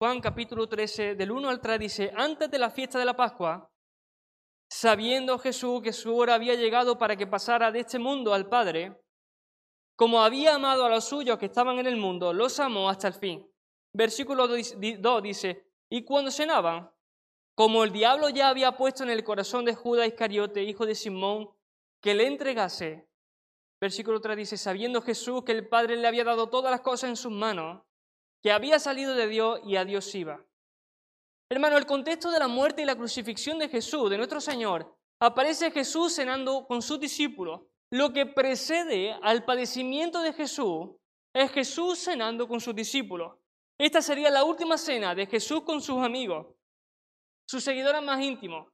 Juan capítulo 13, del 1 al 3 dice, antes de la fiesta de la Pascua, sabiendo Jesús que su hora había llegado para que pasara de este mundo al Padre, como había amado a los suyos que estaban en el mundo, los amó hasta el fin. Versículo 2 dice, y cuando cenaban, como el diablo ya había puesto en el corazón de Judas Iscariote, hijo de Simón, que le entregase, versículo 3 dice, sabiendo Jesús que el Padre le había dado todas las cosas en sus manos, que había salido de Dios y a Dios iba. Hermano, el contexto de la muerte y la crucifixión de Jesús, de nuestro Señor, aparece Jesús cenando con sus discípulos. Lo que precede al padecimiento de Jesús es Jesús cenando con sus discípulos. Esta sería la última cena de Jesús con sus amigos, sus seguidores más íntimos.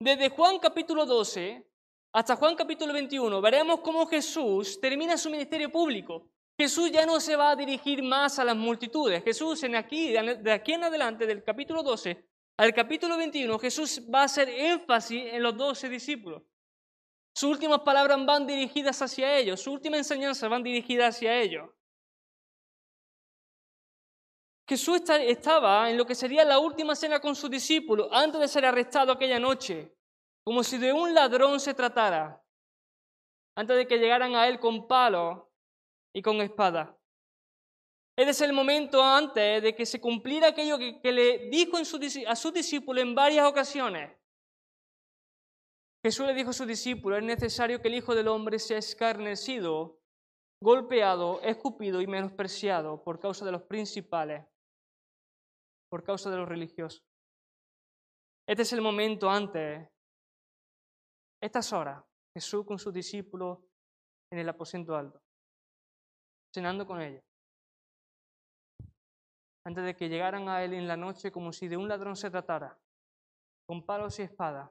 Desde Juan capítulo 12 hasta Juan capítulo 21 veremos cómo Jesús termina su ministerio público. Jesús ya no se va a dirigir más a las multitudes. Jesús en aquí, de aquí en adelante, del capítulo 12 al capítulo 21, Jesús va a hacer énfasis en los doce discípulos. Sus últimas palabras van dirigidas hacia ellos, su última enseñanza van dirigidas hacia ellos. Jesús estaba en lo que sería la última cena con sus discípulos antes de ser arrestado aquella noche, como si de un ladrón se tratara, antes de que llegaran a él con palo y con espada. Ese es el momento antes de que se cumpliera aquello que, le dijo a sus discípulos en varias ocasiones. Jesús le dijo a sus discípulos, es necesario que el Hijo del Hombre sea escarnecido, golpeado, escupido y menospreciado por causa de los principales, por causa de los religiosos. Este es el momento antes, estas horas, Jesús con sus discípulos en el aposento alto cenando con ellos. Antes de que llegaran a él en la noche como si de un ladrón se tratara, con palos y espadas,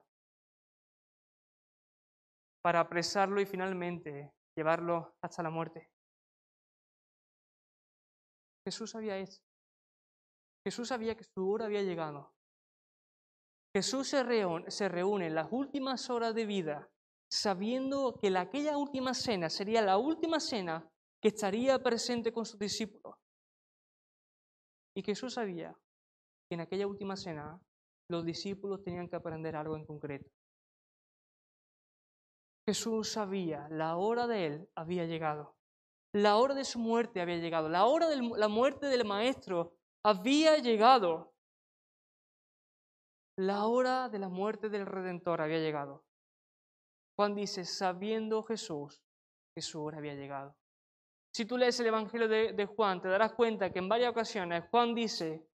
para apresarlo y finalmente llevarlo hasta la muerte. Jesús sabía eso. Jesús sabía que su hora había llegado. Jesús se reúne, se reúne en las últimas horas de vida sabiendo que la, aquella última cena sería la última cena que estaría presente con sus discípulos. Y Jesús sabía que en aquella última cena los discípulos tenían que aprender algo en concreto. Jesús sabía, la hora de él había llegado. La hora de su muerte había llegado. La hora de la muerte del Maestro había llegado. La hora de la muerte del Redentor había llegado. Juan dice, sabiendo Jesús que su hora había llegado. Si tú lees el Evangelio de, Juan, te darás cuenta que en varias ocasiones Juan dice,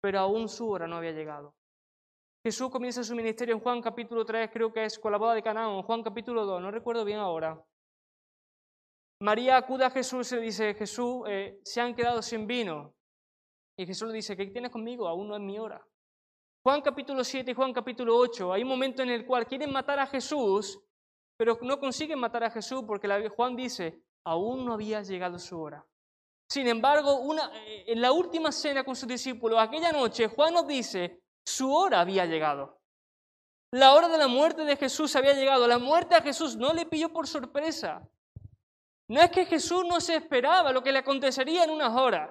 pero aún su hora no había llegado. Jesús comienza su ministerio en Juan capítulo 3, creo que es con la boda de Canaán, Juan capítulo 2, no recuerdo bien ahora. María acude a Jesús y le dice, Jesús, eh, se han quedado sin vino. Y Jesús le dice, ¿qué tienes conmigo? Aún no es mi hora. Juan capítulo 7 y Juan capítulo 8, hay un momento en el cual quieren matar a Jesús pero no consiguen matar a Jesús porque Juan dice, aún no había llegado su hora. Sin embargo, eh, en la última cena con sus discípulos, aquella noche, Juan nos dice, su hora había llegado. La hora de la muerte de Jesús había llegado. La muerte a Jesús no le pilló por sorpresa. No es que Jesús no se esperaba lo que le acontecería en unas horas.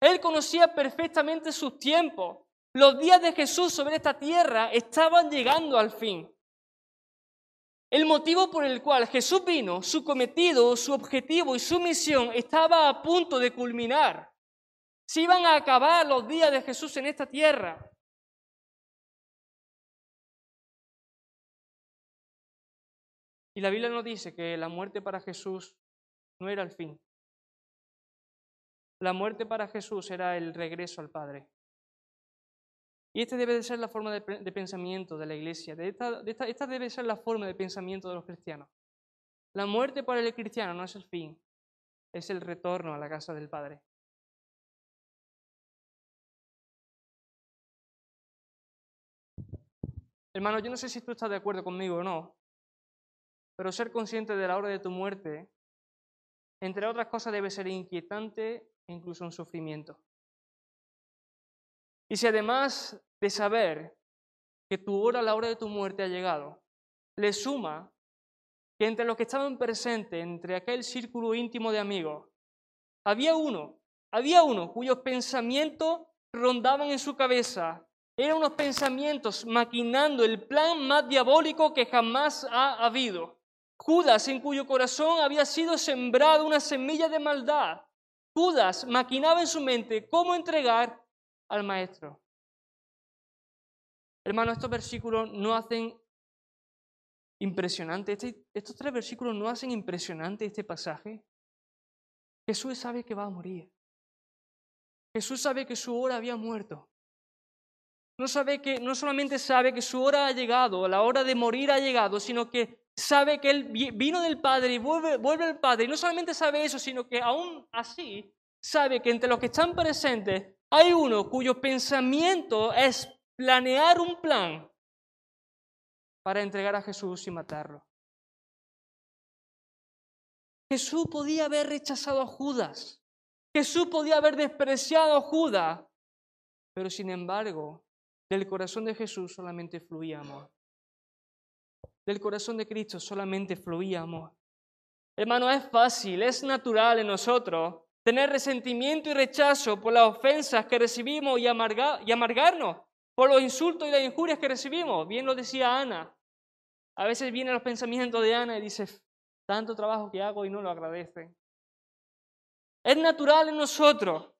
Él conocía perfectamente sus tiempos. Los días de Jesús sobre esta tierra estaban llegando al fin. El motivo por el cual Jesús vino, su cometido, su objetivo y su misión estaba a punto de culminar. Se iban a acabar los días de Jesús en esta tierra. Y la Biblia nos dice que la muerte para Jesús no era el fin. La muerte para Jesús era el regreso al Padre. Y esta debe de ser la forma de, pensamiento de la iglesia. esta, esta debe ser la forma de pensamiento de los cristianos. La muerte para el cristiano no es el fin, es el retorno a la casa del Padre. Hermano, yo no sé si tú estás de acuerdo conmigo o no, pero ser consciente de la hora de tu muerte, entre otras cosas, debe ser inquietante e incluso un sufrimiento. Y si además de saber que tu hora, la hora de tu muerte ha llegado, le suma que entre los que estaban presentes, entre aquel círculo íntimo de amigos, había uno había uno cuyos pensamientos rondaban en su cabeza. Eran unos pensamientos maquinando el plan más diabólico que jamás ha habido. Judas, en cuyo corazón había sido sembrada una semilla de maldad. Judas maquinaba en su mente cómo entregar al maestro. Hermano, estos versículos no hacen impresionante, este, estos tres versículos no hacen impresionante este pasaje. Jesús sabe que va a morir. Jesús sabe que su hora había muerto. No, sabe que, no solamente sabe que su hora ha llegado, la hora de morir ha llegado, sino que sabe que Él vino del Padre y vuelve, vuelve al Padre. Y no solamente sabe eso, sino que aún así sabe que entre los que están presentes hay uno cuyo pensamiento es planear un plan para entregar a Jesús y matarlo. Jesús podía haber rechazado a Judas. Jesús podía haber despreciado a Judas. Pero sin embargo, del corazón de Jesús solamente fluía amor. Del corazón de Cristo solamente fluía amor. Hermano, es fácil, es natural en nosotros tener resentimiento y rechazo por las ofensas que recibimos y, y amargarnos por los insultos y las injurias que recibimos. Bien lo decía Ana. A veces vienen los pensamientos de Ana y dice, tanto trabajo que hago y no lo agradecen. Es natural en nosotros,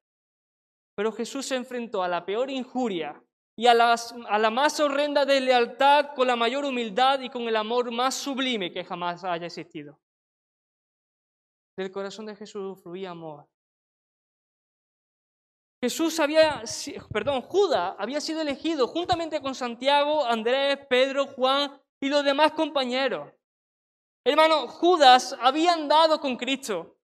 pero Jesús se enfrentó a la peor injuria y a, a la más horrenda deslealtad con la mayor humildad y con el amor más sublime que jamás haya existido. Del corazón de Jesús fluía amor. Jesús había, perdón, Judas había sido elegido juntamente con Santiago, Andrés, Pedro, Juan y los demás compañeros. Hermano, Judas había andado con Cristo.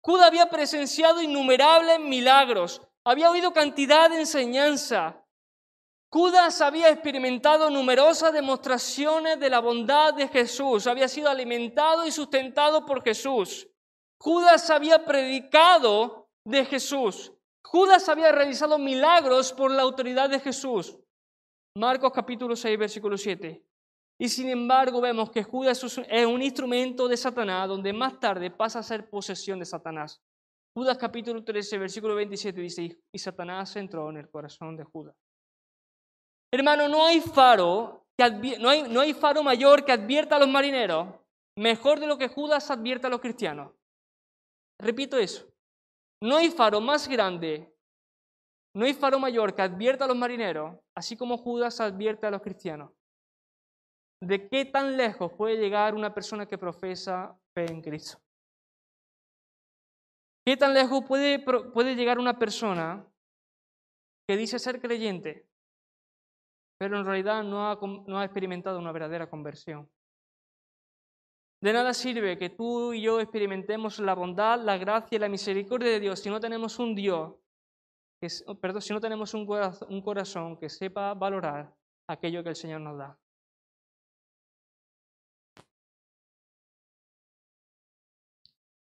Judas había presenciado innumerables milagros, había oído cantidad de enseñanza. Judas había experimentado numerosas demostraciones de la bondad de Jesús, había sido alimentado y sustentado por Jesús. Judas había predicado de Jesús. Judas había realizado milagros por la autoridad de Jesús. Marcos capítulo 6, versículo 7. Y sin embargo vemos que Judas es un instrumento de Satanás, donde más tarde pasa a ser posesión de Satanás. Judas capítulo 13, versículo 27 dice, y Satanás entró en el corazón de Judas. Hermano, no hay faro, que no, hay, no hay faro mayor que advierta a los marineros, mejor de lo que Judas advierte a los cristianos. Repito eso. No hay faro más grande, no hay faro mayor que advierta a los marineros, así como Judas advierte a los cristianos. ¿De qué tan lejos puede llegar una persona que profesa fe en Cristo? ¿Qué tan lejos puede, llegar una persona que dice ser creyente, pero en realidad no no ha experimentado una verdadera conversión? De nada sirve que tú y yo experimentemos la bondad, la gracia y la misericordia de Dios si no tenemos un Dios, que, perdón, si no tenemos un corazón, que sepa valorar aquello que el Señor nos da.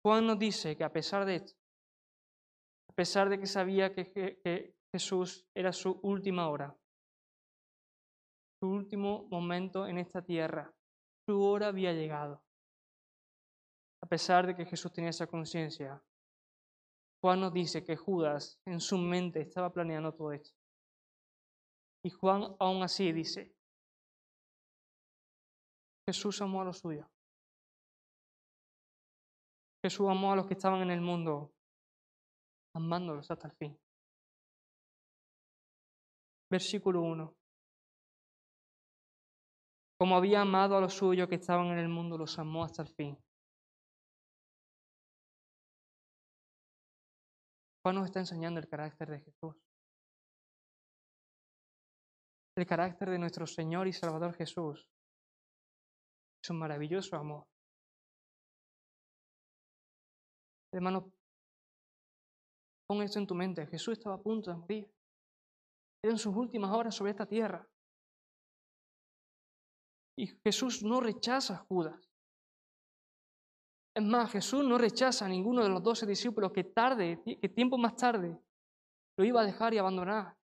Juan nos dice que a pesar de esto, a pesar de que sabía que Jesús era su última hora, su último momento en esta tierra, su hora había llegado a pesar de que Jesús tenía esa conciencia, Juan nos dice que Judas en su mente estaba planeando todo esto. Y Juan aún así dice, Jesús amó a los suyos. Jesús amó a los que estaban en el mundo, amándolos hasta el fin. Versículo 1. Como había amado a los suyos que estaban en el mundo, los amó hasta el fin. Juan nos está enseñando el carácter de Jesús. El carácter de nuestro Señor y Salvador Jesús. Es un maravilloso amor. Hermano, pon esto en tu mente. Jesús estaba a punto de morir. Eran sus últimas horas sobre esta tierra. Y Jesús no rechaza a Judas. Es más, Jesús no rechaza a ninguno de los doce discípulos que tarde, que tiempo más tarde, lo iba a dejar y abandonar.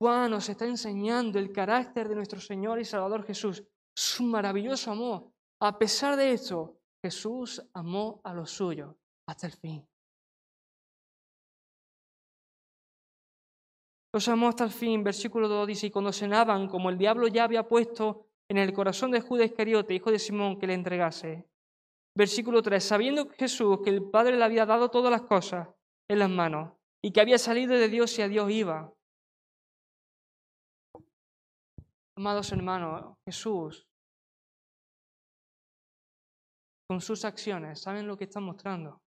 Juan nos está enseñando el carácter de nuestro Señor y Salvador Jesús, su maravilloso amor. A pesar de esto, Jesús amó a los suyos hasta el fin. Los amó hasta el fin, versículo 2 dice, y cuando cenaban, como el diablo ya había puesto en el corazón de Judas Iscariote, hijo de Simón, que le entregase. Versículo 3, sabiendo Jesús que el Padre le había dado todas las cosas en las manos y que había salido de Dios y a Dios iba. Amados hermanos, Jesús, con sus acciones, ¿saben lo que está mostrando?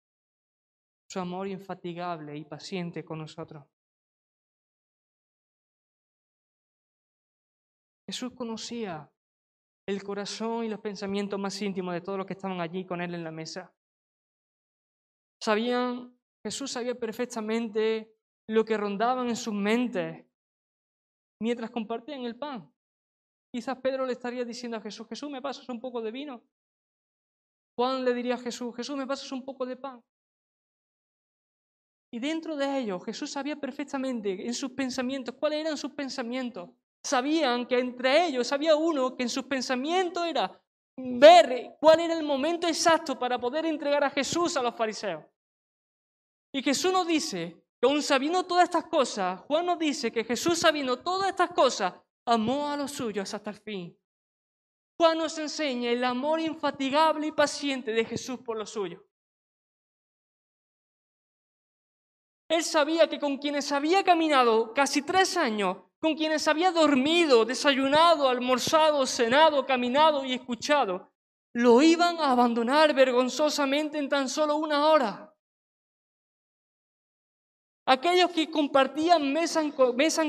Su amor infatigable y paciente con nosotros. Jesús conocía el corazón y los pensamientos más íntimos de todos los que estaban allí con él en la mesa. Sabían, Jesús sabía perfectamente lo que rondaban en sus mentes mientras compartían el pan. Quizás Pedro le estaría diciendo a Jesús, Jesús, ¿me pasas un poco de vino? Juan le diría a Jesús, Jesús, ¿me pasas un poco de pan? Y dentro de ellos, Jesús sabía perfectamente en sus pensamientos cuáles eran sus pensamientos sabían que entre ellos había uno que en sus pensamientos era ver cuál era el momento exacto para poder entregar a Jesús a los fariseos. Y Jesús nos dice que aún sabiendo todas estas cosas, Juan nos dice que Jesús sabiendo todas estas cosas, amó a los suyos hasta el fin. Juan nos enseña el amor infatigable y paciente de Jesús por los suyos. Él sabía que con quienes había caminado casi tres años con quienes había dormido, desayunado, almorzado, cenado, caminado y escuchado, lo iban a abandonar vergonzosamente en tan solo una hora. Aquellos que compartían mesa,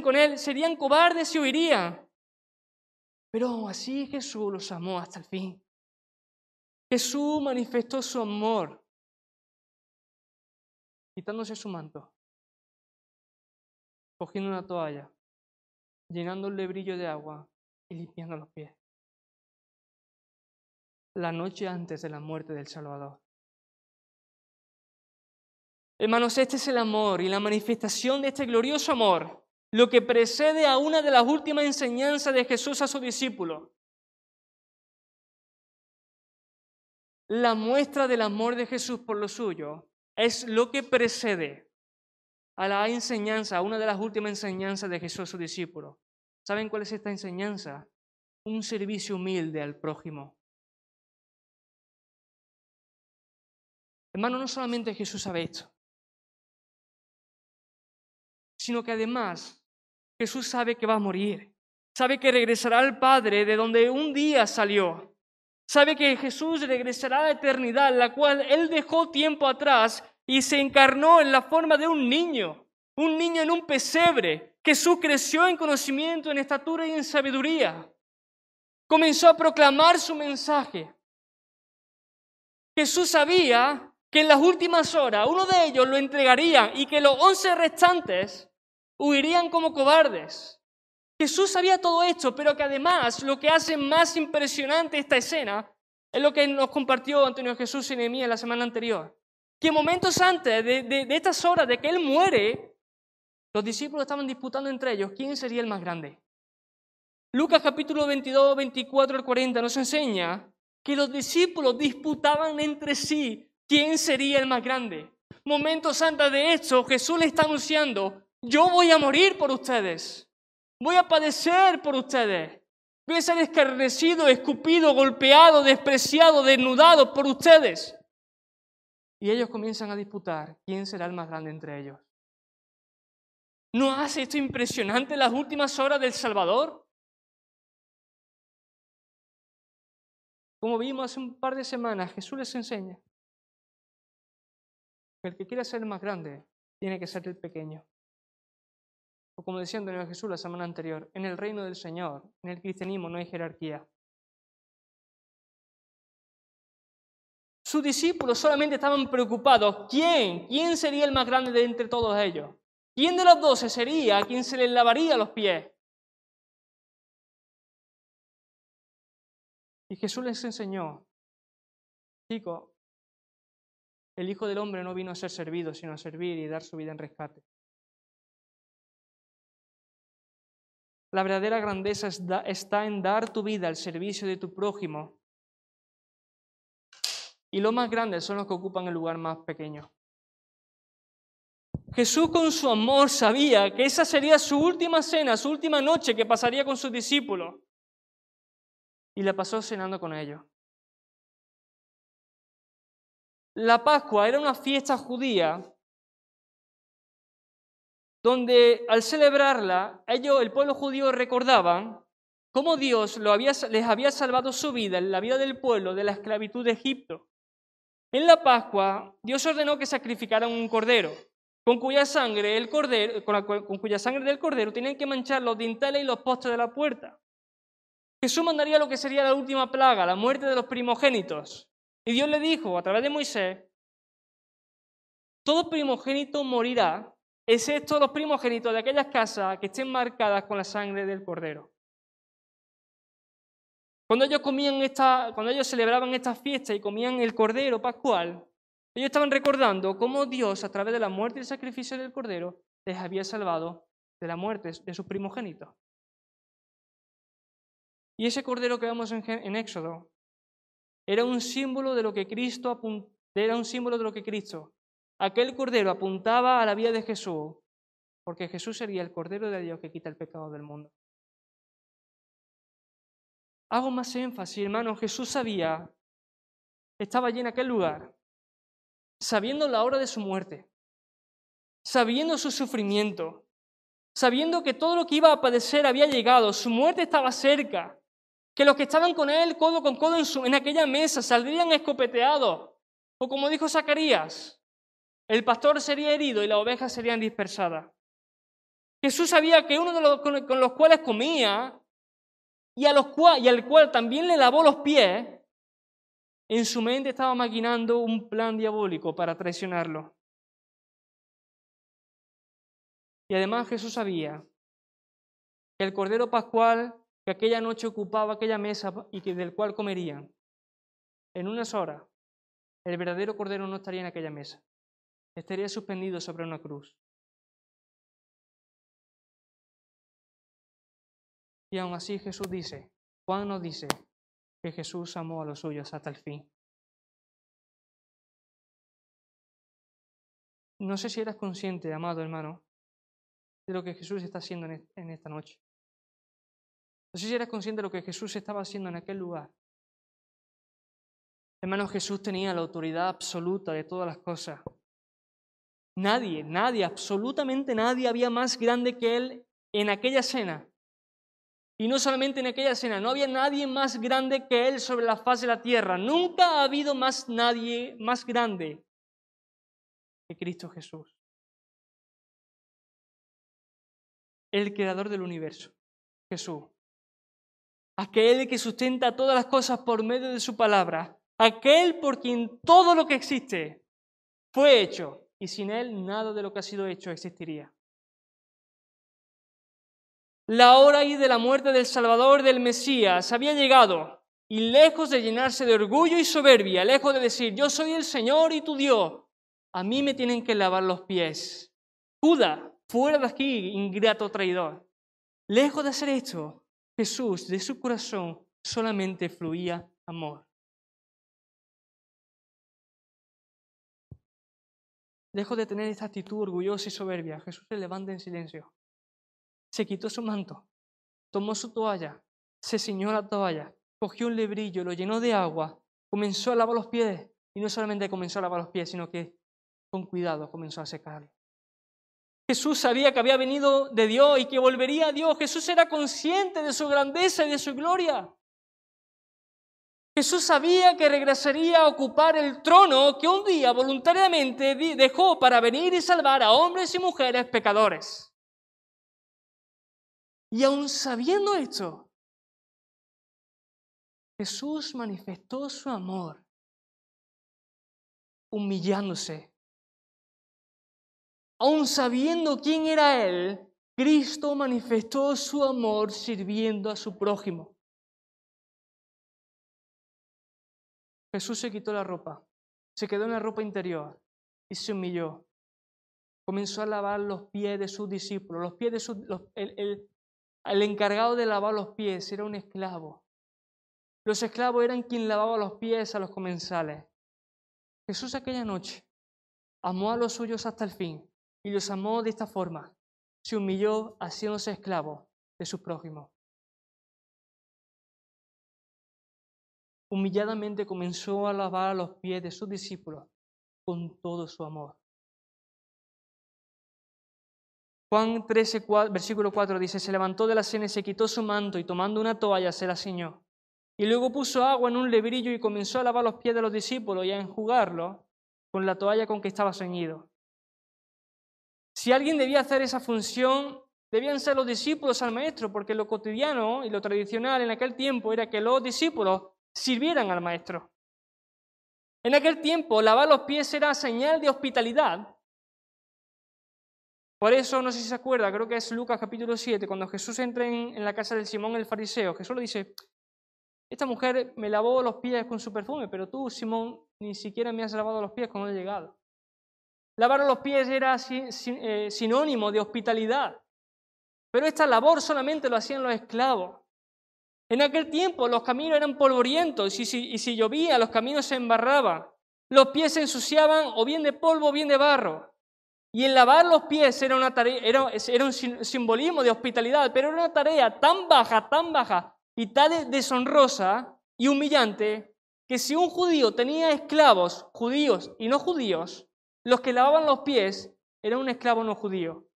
con él serían cobardes y huirían. Pero así Jesús los amó hasta el fin. Jesús manifestó su amor quitándose su manto, cogiendo una toalla llenando el brillo de agua y limpiando los pies. La noche antes de la muerte del Salvador. Hermanos, este es el amor y la manifestación de este glorioso amor, lo que precede a una de las últimas enseñanzas de Jesús a sus discípulos. La muestra del amor de Jesús por lo suyo es lo que precede a la enseñanza, una de las últimas enseñanzas de Jesús a sus discípulos. ¿Saben cuál es esta enseñanza? Un servicio humilde al prójimo. Hermano, no solamente Jesús sabe esto, sino que además Jesús sabe que va a morir, sabe que regresará al Padre de donde un día salió, sabe que Jesús regresará a la eternidad, la cual Él dejó tiempo atrás y se encarnó en la forma de un niño, un niño en un pesebre. Jesús creció en conocimiento, en estatura y en sabiduría. Comenzó a proclamar su mensaje. Jesús sabía que en las últimas horas uno de ellos lo entregaría y que los once restantes huirían como cobardes. Jesús sabía todo esto, pero que además lo que hace más impresionante esta escena es lo que nos compartió Antonio Jesús y Nehemías la semana anterior que momentos antes de, estas horas de que Él muere, los discípulos estaban disputando entre ellos quién sería el más grande. Lucas capítulo 22, 24 al 40 nos enseña que los discípulos disputaban entre sí quién sería el más grande. Momentos antes de esto, Jesús le está anunciando, yo voy a morir por ustedes, voy a padecer por ustedes, voy a ser escarnecido, escupido, golpeado, despreciado, desnudado por ustedes. Y ellos comienzan a disputar quién será el más grande entre ellos. ¿No hace esto impresionante las últimas horas del Salvador? Como vimos hace un par de semanas, Jesús les enseña que el que quiera ser el más grande tiene que ser el pequeño. O como decía Antonio Jesús la semana anterior, en el reino del Señor, en el cristianismo no hay jerarquía. Sus discípulos solamente estaban preocupados. ¿Quién? ¿Quién sería el más grande de entre todos ellos? ¿Quién de los doce sería quien se les lavaría los pies? Y Jesús les enseñó, chicos, el Hijo del Hombre no vino a ser servido, sino a servir y dar su vida en rescate. La verdadera grandeza está en dar tu vida al servicio de tu prójimo y los más grandes son los que ocupan el lugar más pequeño. Jesús con su amor sabía que esa sería su última cena, su última noche que pasaría con sus discípulos. Y la pasó cenando con ellos. La Pascua era una fiesta judía donde al celebrarla, ellos, el pueblo judío, recordaban cómo Dios les había salvado su vida, la vida del pueblo, de la esclavitud de Egipto. En la Pascua, Dios ordenó que sacrificaran un cordero, con cuya sangre, el cordero, con, cuya sangre del cordero tenían que manchar los dinteles y los postes de la puerta. Jesús mandaría lo que sería la última plaga, la muerte de los primogénitos. Y Dios le dijo a través de Moisés, todo primogénito morirá excepto los primogénitos de aquellas casas que estén marcadas con la sangre del cordero. Cuando ellos comían esta, cuando ellos celebraban esta fiesta y comían el cordero pascual, ellos estaban recordando cómo Dios, a través de la muerte y el sacrificio del cordero, les había salvado de la muerte de sus primogénitos. Y ese cordero que vemos en, Éxodo era un símbolo de lo que Cristo era un símbolo de lo que Cristo Aquel cordero apuntaba a la vida de Jesús, porque Jesús sería el cordero de Dios que quita el pecado del mundo. Hago más énfasis, hermano, Jesús sabía, estaba allí en aquel lugar, sabiendo la hora de su muerte, sabiendo su sufrimiento, sabiendo que todo lo que iba a padecer había llegado, su muerte estaba cerca, que los que estaban con él codo con codo en, en aquella mesa saldrían escopeteados, o como dijo Zacarías, el pastor sería herido y las ovejas serían dispersadas. Jesús sabía que uno de los con los cuales comía y, a los y al cual también le lavó los pies, en su mente estaba maquinando un plan diabólico para traicionarlo. Y además Jesús sabía que el Cordero Pascual que aquella noche ocupaba aquella mesa y que del cual comerían, en unas horas, el verdadero Cordero no estaría en aquella mesa estaría suspendido sobre una cruz. Y aún así Jesús dice, Juan nos dice que Jesús amó a los suyos hasta el fin. No sé si eras consciente, amado hermano, de lo que Jesús está haciendo en esta noche. No sé si eras consciente de lo que Jesús estaba haciendo en aquel lugar. Hermano, Jesús tenía la autoridad absoluta de todas las cosas. Nadie, nadie, absolutamente nadie había más grande que él en aquella cena. Y no solamente en aquella cena, no había nadie más grande que él sobre la faz de la tierra. Nunca ha habido más nadie más grande que Cristo Jesús. El creador del universo, Jesús. Aquel que sustenta todas las cosas por medio de su palabra. Aquel por quien todo lo que existe fue hecho y sin Él nada de lo que ha sido hecho existiría. La hora y de la muerte del Salvador del Mesías había llegado y lejos de llenarse de orgullo y soberbia, lejos de decir yo soy el Señor y tu Dios, a mí me tienen que lavar los pies. Judas, fuera de aquí, ingrato traidor. Lejos de hacer esto, Jesús de su corazón solamente fluía amor. Lejos de tener esta actitud orgullosa y soberbia, Jesús se levanta en silencio. Se quitó su manto, tomó su toalla, se ciñó la toalla, cogió un lebrillo, lo llenó de agua, comenzó a lavar los pies. Y no solamente comenzó a lavar los pies, sino que con cuidado comenzó a secarlos. Jesús sabía que había venido de Dios y que volvería a Dios. Jesús era consciente de su grandeza y de su gloria. Jesús sabía que regresaría a ocupar el trono que un día voluntariamente dejó para venir y salvar a hombres y mujeres pecadores. Y aun sabiendo esto, Jesús manifestó su amor humillándose. Aun sabiendo quién era Él, Cristo manifestó su amor sirviendo a su prójimo. Jesús se quitó la ropa, se quedó en la ropa interior y se humilló. Comenzó a lavar los pies de sus discípulos. Los pies de sus, el, el encargado de lavar los pies era un esclavo. Los esclavos eran quien lavaba los pies a los comensales. Jesús aquella noche amó a los suyos hasta el fin y los amó de esta forma. Se humilló haciéndose esclavo de sus prójimos. Humilladamente comenzó a lavar los pies de sus discípulos con todo su amor. Juan 13, versículo 4 dice, se levantó de la cena y se quitó su manto y tomando una toalla se la ciñó. Y luego puso agua en un lebrillo y comenzó a lavar los pies de los discípulos y a enjugarlos con la toalla con que estaba ceñido. Si alguien debía hacer esa función, debían ser los discípulos al maestro, porque lo cotidiano y lo tradicional en aquel tiempo era que los discípulos sirvieran al maestro. En aquel tiempo, lavar los pies era señal de hospitalidad. Por eso, no sé si se acuerda, creo que es Lucas capítulo 7, cuando Jesús entra en, la casa del Simón el fariseo, Jesús le dice, esta mujer me lavó los pies con su perfume, pero tú, Simón, ni siquiera me has lavado los pies cuando he llegado. Lavar los pies era eh, sinónimo de hospitalidad, pero esta labor solamente lo hacían los esclavos. En aquel tiempo los caminos eran polvorientos y si, y si llovía los caminos se embarraban. Los pies se ensuciaban o bien de polvo o bien de barro. Y el lavar los pies era, era, era un simbolismo de hospitalidad, pero era una tarea tan baja, tan baja, y tan deshonrosa y humillante que si un judío tenía esclavos judíos y no judíos, los que lavaban los pies eran un esclavo no judío.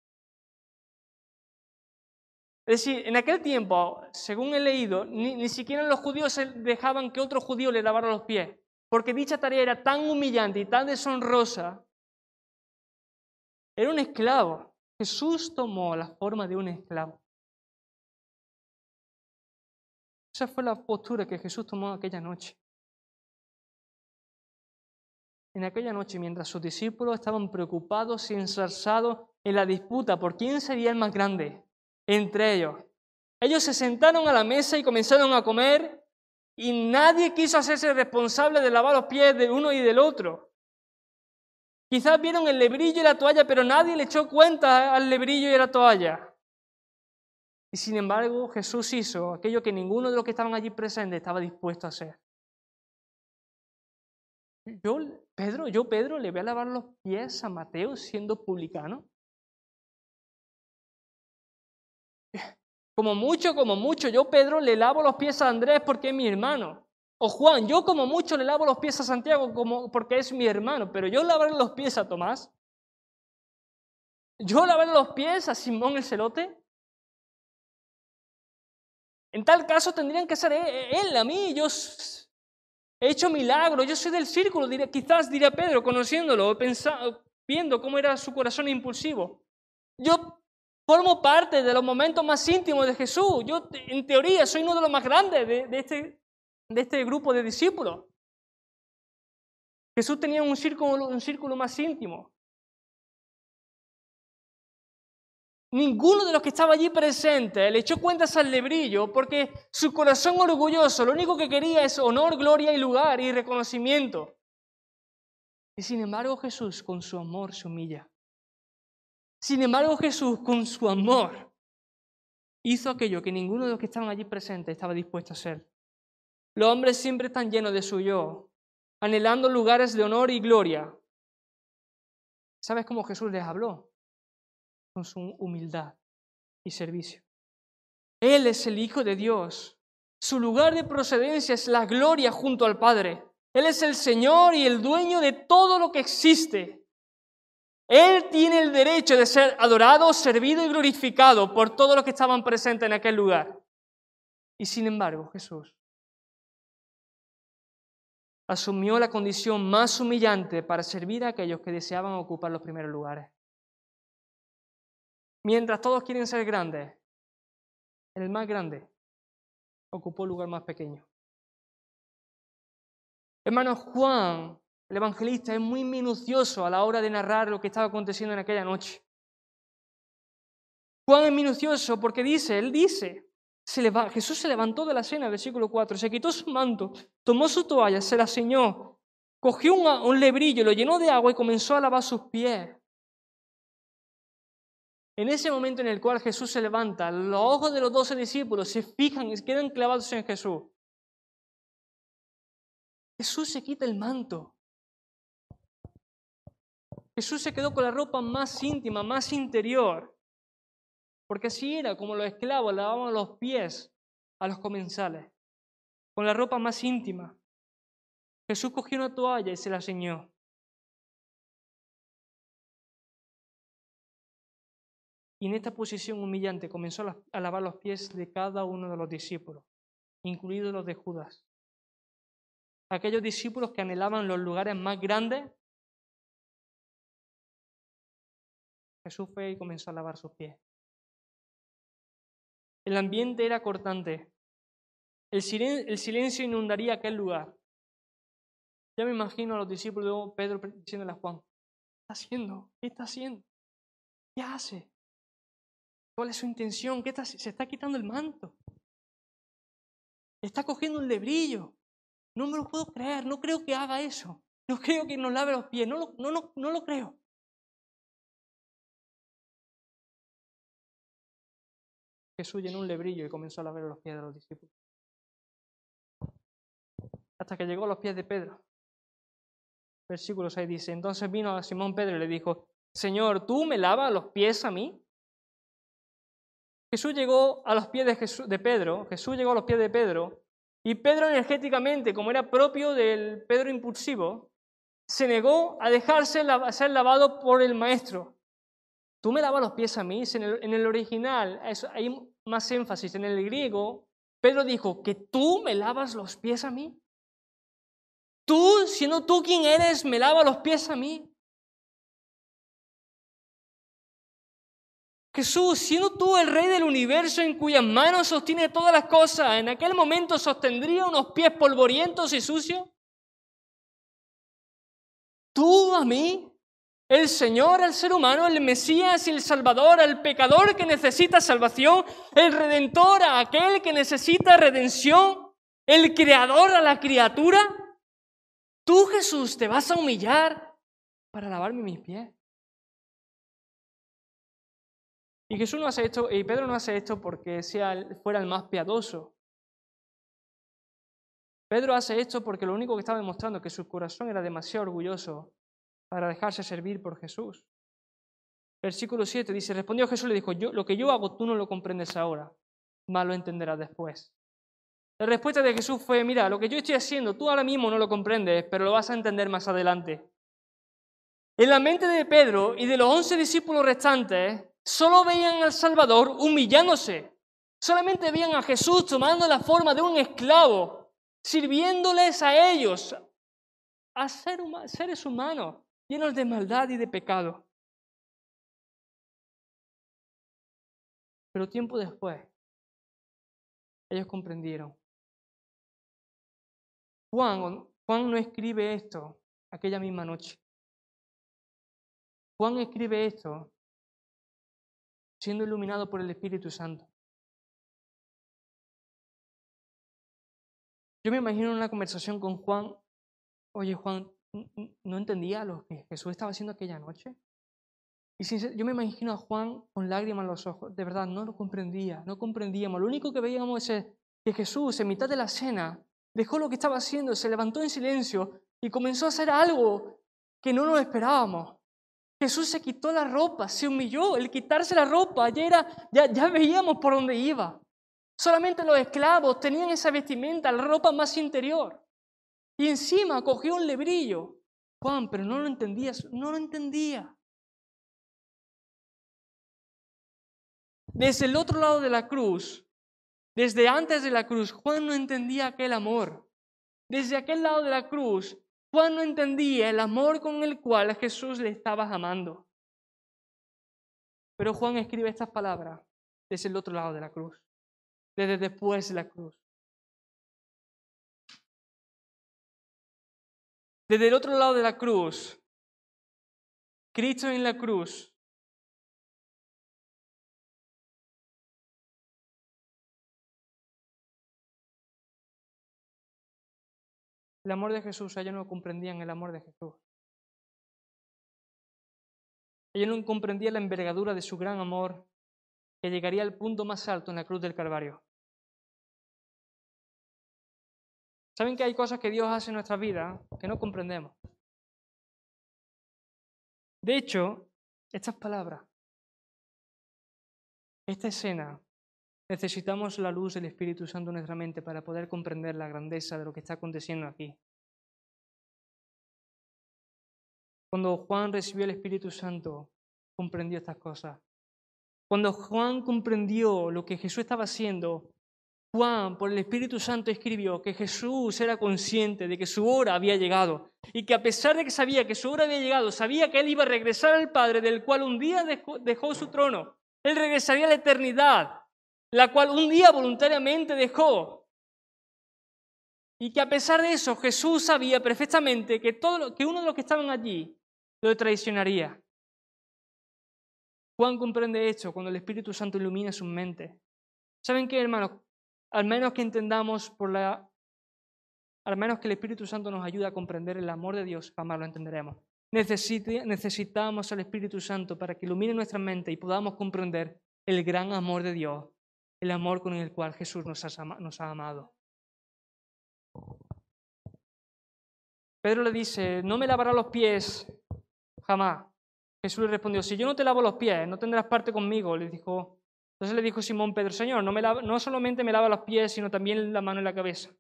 Es decir, en aquel tiempo, según he leído, ni, ni siquiera los judíos dejaban que otro judío le lavara los pies, porque dicha tarea era tan humillante y tan deshonrosa. Era un esclavo. Jesús tomó la forma de un esclavo. Esa fue la postura que Jesús tomó aquella noche. En aquella noche, mientras sus discípulos estaban preocupados y ensarzados en la disputa por quién sería el más grande entre ellos, ellos se sentaron a la mesa y comenzaron a comer y nadie quiso hacerse responsable de lavar los pies de uno y del otro. Quizás vieron el lebrillo y la toalla, pero nadie le echó cuenta al lebrillo y a la toalla. Y sin embargo, Jesús hizo aquello que ninguno de los que estaban allí presentes estaba dispuesto a hacer. Yo, Pedro, yo, Pedro, le voy a lavar los pies a Mateo siendo publicano. Como mucho, como mucho, yo, Pedro, le lavo los pies a Andrés porque es mi hermano. O Juan, yo como mucho le lavo los pies a Santiago como porque es mi hermano, pero yo lavaré los pies a Tomás. Yo lavaré los pies a Simón el celote. En tal caso tendrían que ser e-, él, a mí. Yo he hecho milagros, yo soy del círculo, quizás diría Pedro, conociéndolo, viendo cómo era su corazón impulsivo. Yo formo parte de los momentos más íntimos de Jesús. Yo, en teoría, soy uno de los más grandes de, este, de este grupo de discípulos. Jesús tenía un círculo, un círculo más íntimo. Ninguno de los que estaba allí presente le echó cuentas al lebrillo porque su corazón orgulloso lo único que quería es honor, gloria y lugar y reconocimiento. Y sin embargo Jesús con su amor se humilla. Sin embargo Jesús con su amor hizo aquello que ninguno de los que estaban allí presentes estaba dispuesto a hacer. Los hombres siempre están llenos de su yo, anhelando lugares de honor y gloria. ¿Sabes cómo Jesús les habló? con su humildad y servicio. Él es el Hijo de Dios. Su lugar de procedencia es la gloria junto al Padre. Él es el Señor y el dueño de todo lo que existe. Él tiene el derecho de ser adorado, servido y glorificado por todos los que estaban presentes en aquel lugar. Y sin embargo, Jesús asumió la condición más humillante para servir a aquellos que deseaban ocupar los primeros lugares. Mientras todos quieren ser grandes, el más grande ocupó el lugar más pequeño. Hermano Juan, el evangelista, es muy minucioso a la hora de narrar lo que estaba aconteciendo en aquella noche. Juan es minucioso porque dice, él dice, Jesús se levantó de la cena, versículo 4, se quitó su manto, tomó su toalla, se la ceñó, cogió un, un lebrillo, lo llenó de agua y comenzó a lavar sus pies. En ese momento en el cual Jesús se levanta, los ojos de los doce discípulos se fijan y quedan clavados en Jesús. Jesús se quita el manto Jesús se quedó con la ropa más íntima, más interior, porque así era como los esclavos lavaban los pies a los comensales, con la ropa más íntima. Jesús cogió una toalla y se la ceñó. Y en esta posición humillante comenzó a lavar los pies de cada uno de los discípulos, incluidos los de Judas. Aquellos discípulos que anhelaban los lugares más grandes, Jesús fue y comenzó a lavar sus pies. El ambiente era cortante. El silencio, inundaría aquel lugar. Ya me imagino a los discípulos de Pedro diciéndole a Juan, ¿qué está haciendo? ¿Qué está haciendo? ¿Qué hace? ¿Cuál es su intención? ¿Qué está, se está quitando el manto. Está cogiendo un lebrillo. No me lo puedo creer. No creo que haga eso. No creo que nos lave los pies. No lo, creo. Jesús llenó un lebrillo y comenzó a lavar los pies de los discípulos. Hasta que llegó a los pies de Pedro. Versículo 6 dice, entonces vino a Simón Pedro y le dijo, Señor, ¿tú me lavas los pies a mí? Jesús llegó a los pies de, de Pedro, Jesús llegó a los pies de Pedro, y Pedro energéticamente, como era propio del Pedro impulsivo, se negó a dejarse ser lavado por el maestro. Tú me lavas los pies a mí. En el, original hay más énfasis. En el griego, Pedro dijo, que tú me lavas los pies a mí. Tú, siendo tú quien eres, me lavas los pies a mí. Jesús, siendo tú el rey del universo en cuyas manos sostiene todas las cosas, ¿en aquel momento sostendría unos pies polvorientos y sucios? ¿Tú a mí? El Señor, el ser humano, el Mesías y el Salvador, el pecador que necesita salvación, el Redentor a aquel que necesita redención, el Creador a la criatura. Tú, Jesús, te vas a humillar para lavarme mis pies. Y Jesús no hace esto, y Pedro no hace esto porque sea, fuera el más piadoso. Pedro hace esto porque lo único que estaba demostrando es que su corazón era demasiado orgulloso para dejarse servir por Jesús. Versículo 7 dice, respondió Jesús le dijo, yo, lo que yo hago tú no lo comprendes ahora, más lo entenderás después. La respuesta de Jesús fue, mira, lo que yo estoy haciendo, tú ahora mismo no lo comprendes, pero lo vas a entender más adelante. En la mente de Pedro y de los once discípulos restantes, solo veían al Salvador humillándose. Solamente veían a Jesús tomando la forma de un esclavo, sirviéndoles a ellos, a seres humanos llenos de maldad y de pecado. Pero tiempo después, ellos comprendieron. Juan, Juan no escribe esto aquella misma noche. Juan escribe esto siendo iluminado por el Espíritu Santo. Yo me imagino una conversación con Juan, oye Juan, ¿no entendía lo que Jesús estaba haciendo aquella noche? Y yo me imagino a Juan con lágrimas en los ojos, de verdad, no lo comprendía, no comprendíamos. Lo único que veíamos es que Jesús, en mitad de la cena, dejó lo que estaba haciendo, se levantó en silencio y comenzó a hacer algo que no nos esperábamos. Jesús se quitó la ropa, se humilló. El quitarse la ropa ya, era, ya, ya veíamos por dónde iba. Solamente los esclavos tenían esa vestimenta, la ropa más interior. Y encima cogió un lebrillo. Juan, pero no lo entendía, no lo entendía. Desde el otro lado de la cruz, desde antes de la cruz, Juan no entendía aquel amor. Desde aquel lado de la cruz, Juan no entendía el amor con el cual Jesús le estaba amando. Pero Juan escribe estas palabras desde el otro lado de la cruz, desde después de la cruz. Desde el otro lado de la cruz, Cristo en la cruz el amor de Jesús, ellos no comprendían el amor de Jesús. Ellos no comprendían la envergadura de su gran amor que llegaría al punto más alto en la cruz del Calvario. ¿Saben que hay cosas que Dios hace en nuestra vida que no comprendemos? De hecho, estas palabras, esta escena, necesitamos la luz del Espíritu Santo en nuestra mente para poder comprender la grandeza de lo que está aconteciendo aquí. Cuando Juan recibió el Espíritu Santo, comprendió estas cosas. Cuando Juan comprendió lo que Jesús estaba haciendo, Juan, por el Espíritu Santo, escribió que Jesús era consciente de que su hora había llegado y que a pesar de que sabía que su hora había llegado, sabía que él iba a regresar al Padre, del cual un día dejó, su trono. Él regresaría a la eternidad, la cual un día voluntariamente dejó. Y que a pesar de eso, Jesús sabía perfectamente que, todo, que uno de los que estaban allí lo traicionaría. Juan comprende esto cuando el Espíritu Santo ilumina su mente. ¿Saben qué, hermanos? Al menos que entendamos por la... Al menos que el Espíritu Santo nos ayude a comprender el amor de Dios, jamás lo entenderemos. necesitamos al Espíritu Santo para que ilumine nuestra mente y podamos comprender el gran amor de Dios, el amor con el cual Jesús nos ha, nos ha amado. Pedro le dice, no me lavará los pies jamás. Jesús le respondió, si yo no te lavo los pies, no tendrás parte conmigo. Le dijo, entonces le dijo Simón Pedro, Señor, no, me no solamente me lava los pies, sino también la mano y la cabeza.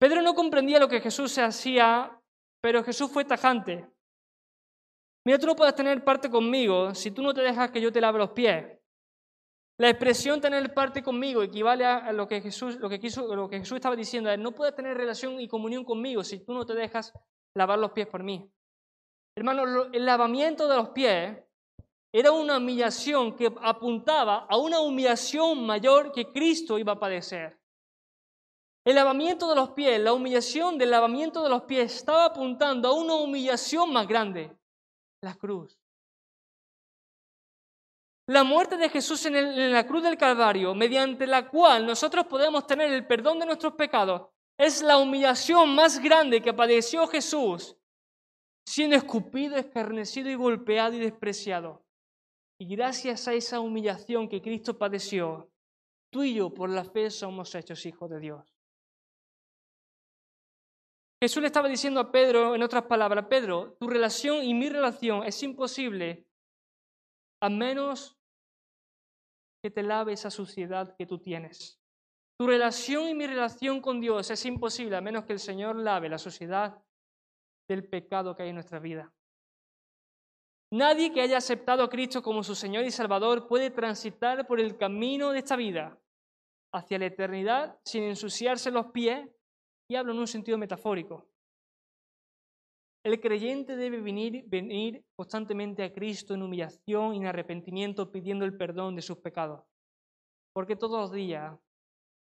Pedro no comprendía lo que Jesús se hacía, pero Jesús fue tajante. Mira, tú no puedes tener parte conmigo si tú no te dejas que yo te lave los pies. La expresión tener parte conmigo equivale a lo que Jesús, lo que quiso, lo que Jesús estaba diciendo. No puedes tener relación y comunión conmigo si tú no te dejas lavar los pies por mí. Hermano, el lavamiento de los pies era una humillación que apuntaba a una humillación mayor que Cristo iba a padecer. El lavamiento de los pies, la humillación del lavamiento de los pies estaba apuntando a una humillación más grande, la cruz. La muerte de Jesús en, en, la cruz del Calvario, mediante la cual nosotros podemos tener el perdón de nuestros pecados, es la humillación más grande que padeció Jesús, siendo escupido, escarnecido y golpeado y despreciado. Y gracias a esa humillación que Cristo padeció, tú y yo por la fe somos hechos hijos de Dios. Jesús le estaba diciendo a Pedro, en otras palabras, Pedro, tu relación y mi relación es imposible a menos que te lave esa suciedad que tú tienes. Tu relación y mi relación con Dios es imposible a menos que el Señor lave la suciedad del pecado que hay en nuestra vida. Nadie que haya aceptado a Cristo como su Señor y Salvador puede transitar por el camino de esta vida hacia la eternidad sin ensuciarse los pies, y hablo en un sentido metafórico. El creyente debe venir, venir constantemente a Cristo en humillación y en arrepentimiento pidiendo el perdón de sus pecados, porque todos los días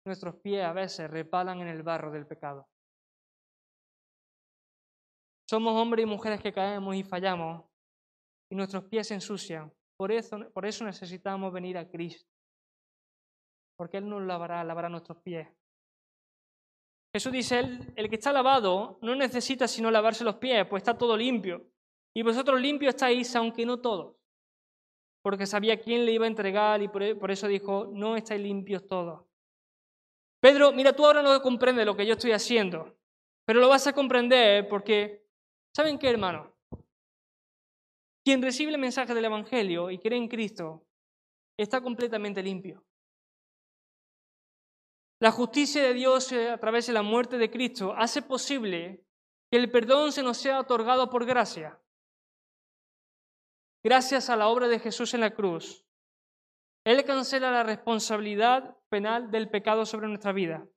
nuestros pies a veces repalan en el barro del pecado. Somos hombres y mujeres que caemos y fallamos, y nuestros pies se ensucian. Por eso, por eso necesitamos venir a Cristo. Porque Él nos lavará, lavará nuestros pies. Jesús dice, el, el que está lavado no necesita sino lavarse los pies, pues está todo limpio. Y vosotros limpios estáis, aunque no todos. Porque sabía quién le iba a entregar y por, por eso dijo, no estáis limpios todos. Pedro, mira, tú ahora no comprendes lo que yo estoy haciendo, pero lo vas a comprender porque, ¿saben qué, hermano? Quien recibe el mensaje del Evangelio y cree en Cristo está completamente limpio. La justicia de Dios eh, a través de la muerte de Cristo hace posible que el perdón se nos sea otorgado por gracia. Gracias a la obra de Jesús en la cruz. Él cancela la responsabilidad penal del pecado sobre nuestra vida.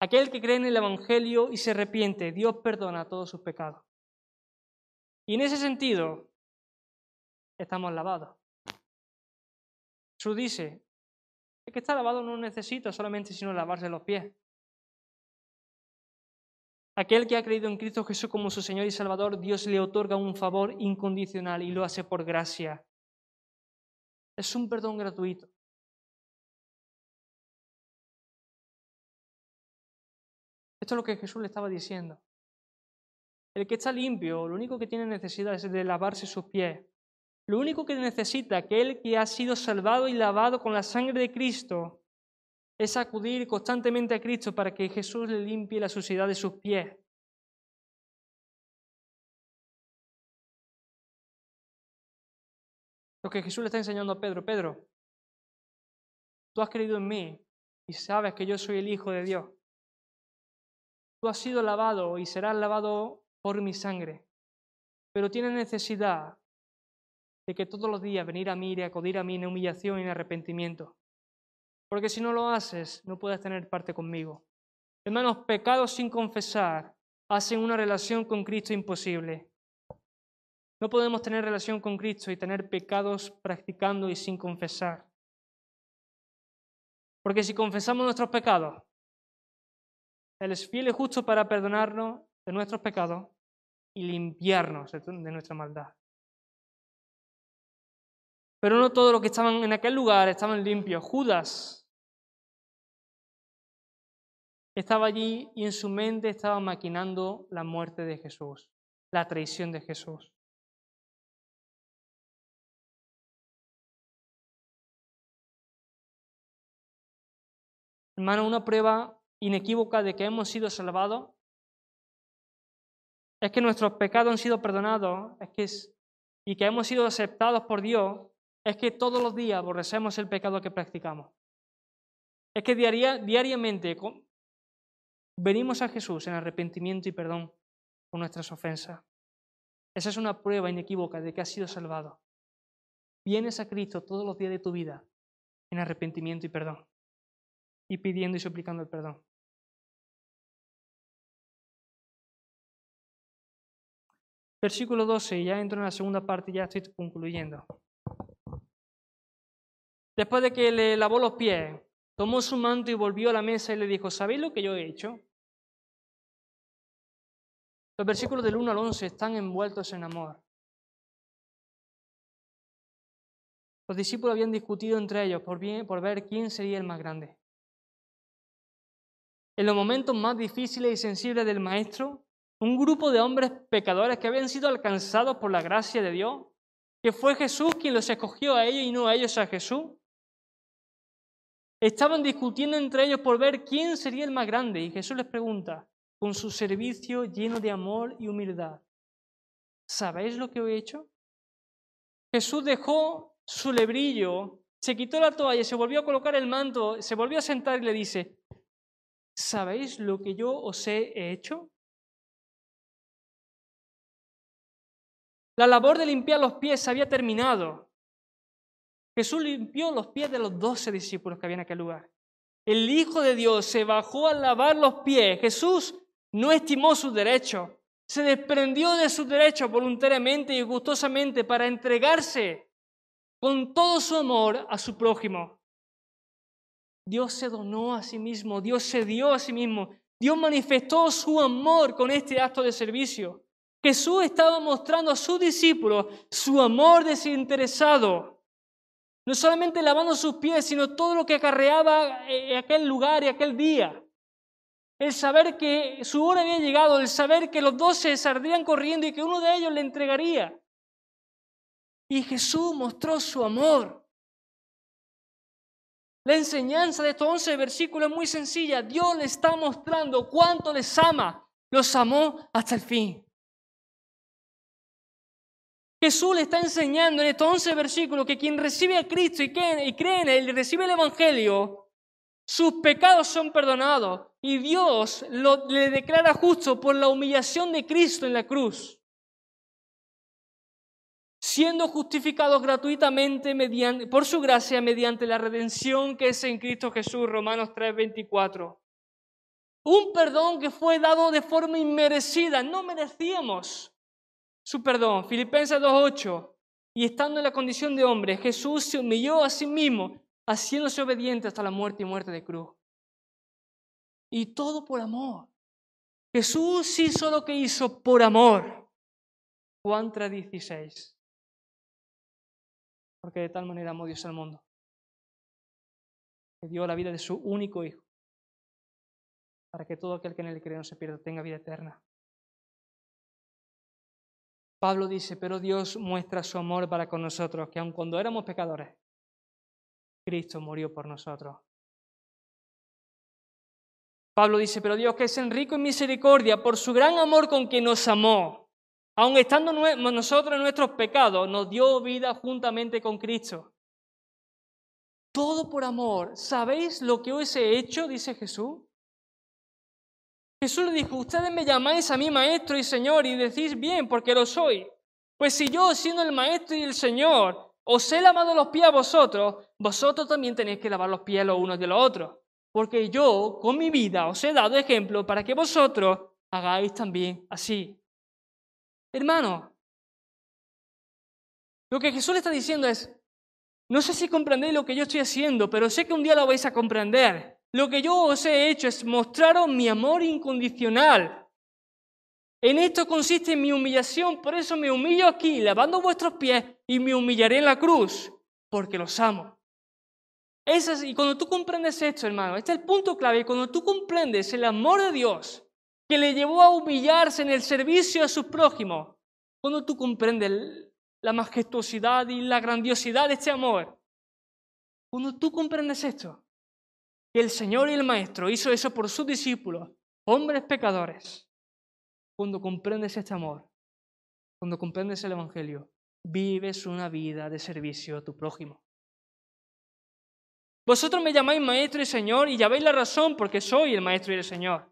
Aquel que cree en el Evangelio y se arrepiente, Dios perdona todos sus pecados. Y en ese sentido, estamos lavados. Jesús dice, el que está lavado no necesita solamente sino lavarse los pies. Aquel que ha creído en Cristo Jesús como su Señor y Salvador, Dios le otorga un favor incondicional y lo hace por gracia. Es un perdón gratuito. Esto es lo que Jesús le estaba diciendo. El que está limpio, lo único que tiene necesidad es de lavarse sus pies. Lo único que necesita aquel que ha sido salvado y lavado con la sangre de Cristo es acudir constantemente a Cristo para que Jesús le limpie la suciedad de sus pies. Lo que Jesús le está enseñando a Pedro, Pedro, tú has creído en mí y sabes que yo soy el Hijo de Dios. Tú has sido lavado y serás lavado por mi sangre, pero tienes necesidad de que todos los días venir a mí y acudir a mí en humillación y en arrepentimiento. Porque si no lo haces, no puedes tener parte conmigo. Hermanos, pecados sin confesar hacen una relación con Cristo imposible. No podemos tener relación con Cristo y tener pecados practicando y sin confesar. Porque si confesamos nuestros pecados, Él es fiel y justo para perdonarnos de nuestros pecados y limpiarnos de nuestra maldad. Pero no todos los que estaban en aquel lugar estaban limpios. Judas estaba allí y en su mente estaba maquinando la muerte de Jesús, la traición de Jesús. Hermano, una prueba inequívoca de que hemos sido salvados es que nuestros pecados han sido perdonados es que y que hemos sido aceptados por Dios es que todos los días aborrecemos el pecado que practicamos. Es que diariamente venimos a Jesús en arrepentimiento y perdón por nuestras ofensas. Esa es una prueba inequívoca de que has sido salvado. Vienes a Cristo todos los días de tu vida en arrepentimiento y perdón. Y pidiendo y suplicando el perdón. Versículo 12, ya entro en la segunda parte y ya estoy concluyendo. Después de que le lavó los pies, tomó su manto y volvió a la mesa y le dijo, ¿sabéis lo que yo he hecho? Los versículos del 1 al 11 están envueltos en amor. Los discípulos habían discutido entre ellos por ver quién sería el más grande. En los momentos más difíciles y sensibles del Maestro, un grupo de hombres pecadores que habían sido alcanzados por la gracia de Dios, que fue Jesús quien los escogió a ellos y no a ellos a Jesús, Estaban discutiendo entre ellos por ver quién sería el más grande y Jesús les pregunta, con su servicio lleno de amor y humildad, ¿sabéis lo que he hecho? Jesús dejó su lebrillo, se quitó la toalla, se volvió a colocar el manto, se volvió a sentar y le dice, ¿sabéis lo que yo os he hecho? La labor de limpiar los pies había terminado. Jesús limpió los pies de los doce discípulos que había en aquel lugar. El Hijo de Dios se bajó a lavar los pies. Jesús no estimó sus derechos. Se desprendió de sus derechos voluntariamente y gustosamente para entregarse con todo su amor a su prójimo. Dios se donó a sí mismo, Dios se dio a sí mismo, Dios manifestó su amor con este acto de servicio. Jesús estaba mostrando a sus discípulos su amor desinteresado no solamente lavando sus pies, sino todo lo que acarreaba en aquel lugar y aquel día. El saber que su hora había llegado, el saber que los doce saldrían corriendo y que uno de ellos le entregaría. Y Jesús mostró su amor. La enseñanza de estos once versículos es muy sencilla. Dios le está mostrando cuánto les ama. Los amó hasta el fin. Jesús le está enseñando en estos 11 versículos que quien recibe a Cristo y cree en Él y recibe el Evangelio, sus pecados son perdonados y Dios le declara justo por la humillación de Cristo en la cruz, siendo justificado gratuitamente por su gracia mediante la redención que es en Cristo Jesús, Romanos 3:24. Un perdón que fue dado de forma inmerecida, no merecíamos su perdón. Filipenses 2.8. Y estando en la condición de hombre, Jesús se humilló a sí mismo, haciéndose obediente hasta la muerte y muerte de cruz. Y todo por amor. Jesús hizo lo que hizo por amor. Juan 3.16. Porque de tal manera amó Dios al mundo. Que dio la vida de su único Hijo. Para que todo aquel que en él cree no se pierda, tenga vida eterna. Pablo dice, pero Dios muestra su amor para con nosotros, que aun cuando éramos pecadores, Cristo murió por nosotros. Pablo dice, pero Dios que es en rico en misericordia, por su gran amor con que nos amó, aun estando nosotros en nuestros pecados, nos dio vida juntamente con Cristo. Todo por amor. ¿Sabéis lo que os he hecho? dice Jesús. Jesús le dijo, ustedes me llamáis a mí maestro y señor y decís bien porque lo soy. Pues si yo, siendo el maestro y el señor, os he lavado los pies a vosotros, vosotros también tenéis que lavar los pies los unos de los otros. Porque yo, con mi vida, os he dado ejemplo para que vosotros hagáis también así. Hermano, lo que Jesús le está diciendo es, no sé si comprendéis lo que yo estoy haciendo, pero sé que un día lo vais a comprender. Lo que yo os he hecho es mostraros mi amor incondicional. En esto consiste mi humillación, por eso me humillo aquí, lavando vuestros pies, y me humillaré en la cruz, porque los amo. y cuando tú comprendes esto, hermano, este es el punto clave, cuando tú comprendes el amor de Dios, que le llevó a humillarse en el servicio a sus prójimos, cuando tú comprendes la majestuosidad y la grandiosidad de este amor, cuando tú comprendes esto, el Señor y el Maestro hizo eso por sus discípulos, hombres pecadores, cuando comprendes este amor, cuando comprendes el Evangelio, vives una vida de servicio a tu prójimo. Vosotros me llamáis Maestro y Señor y ya veis la razón porque soy el Maestro y el Señor.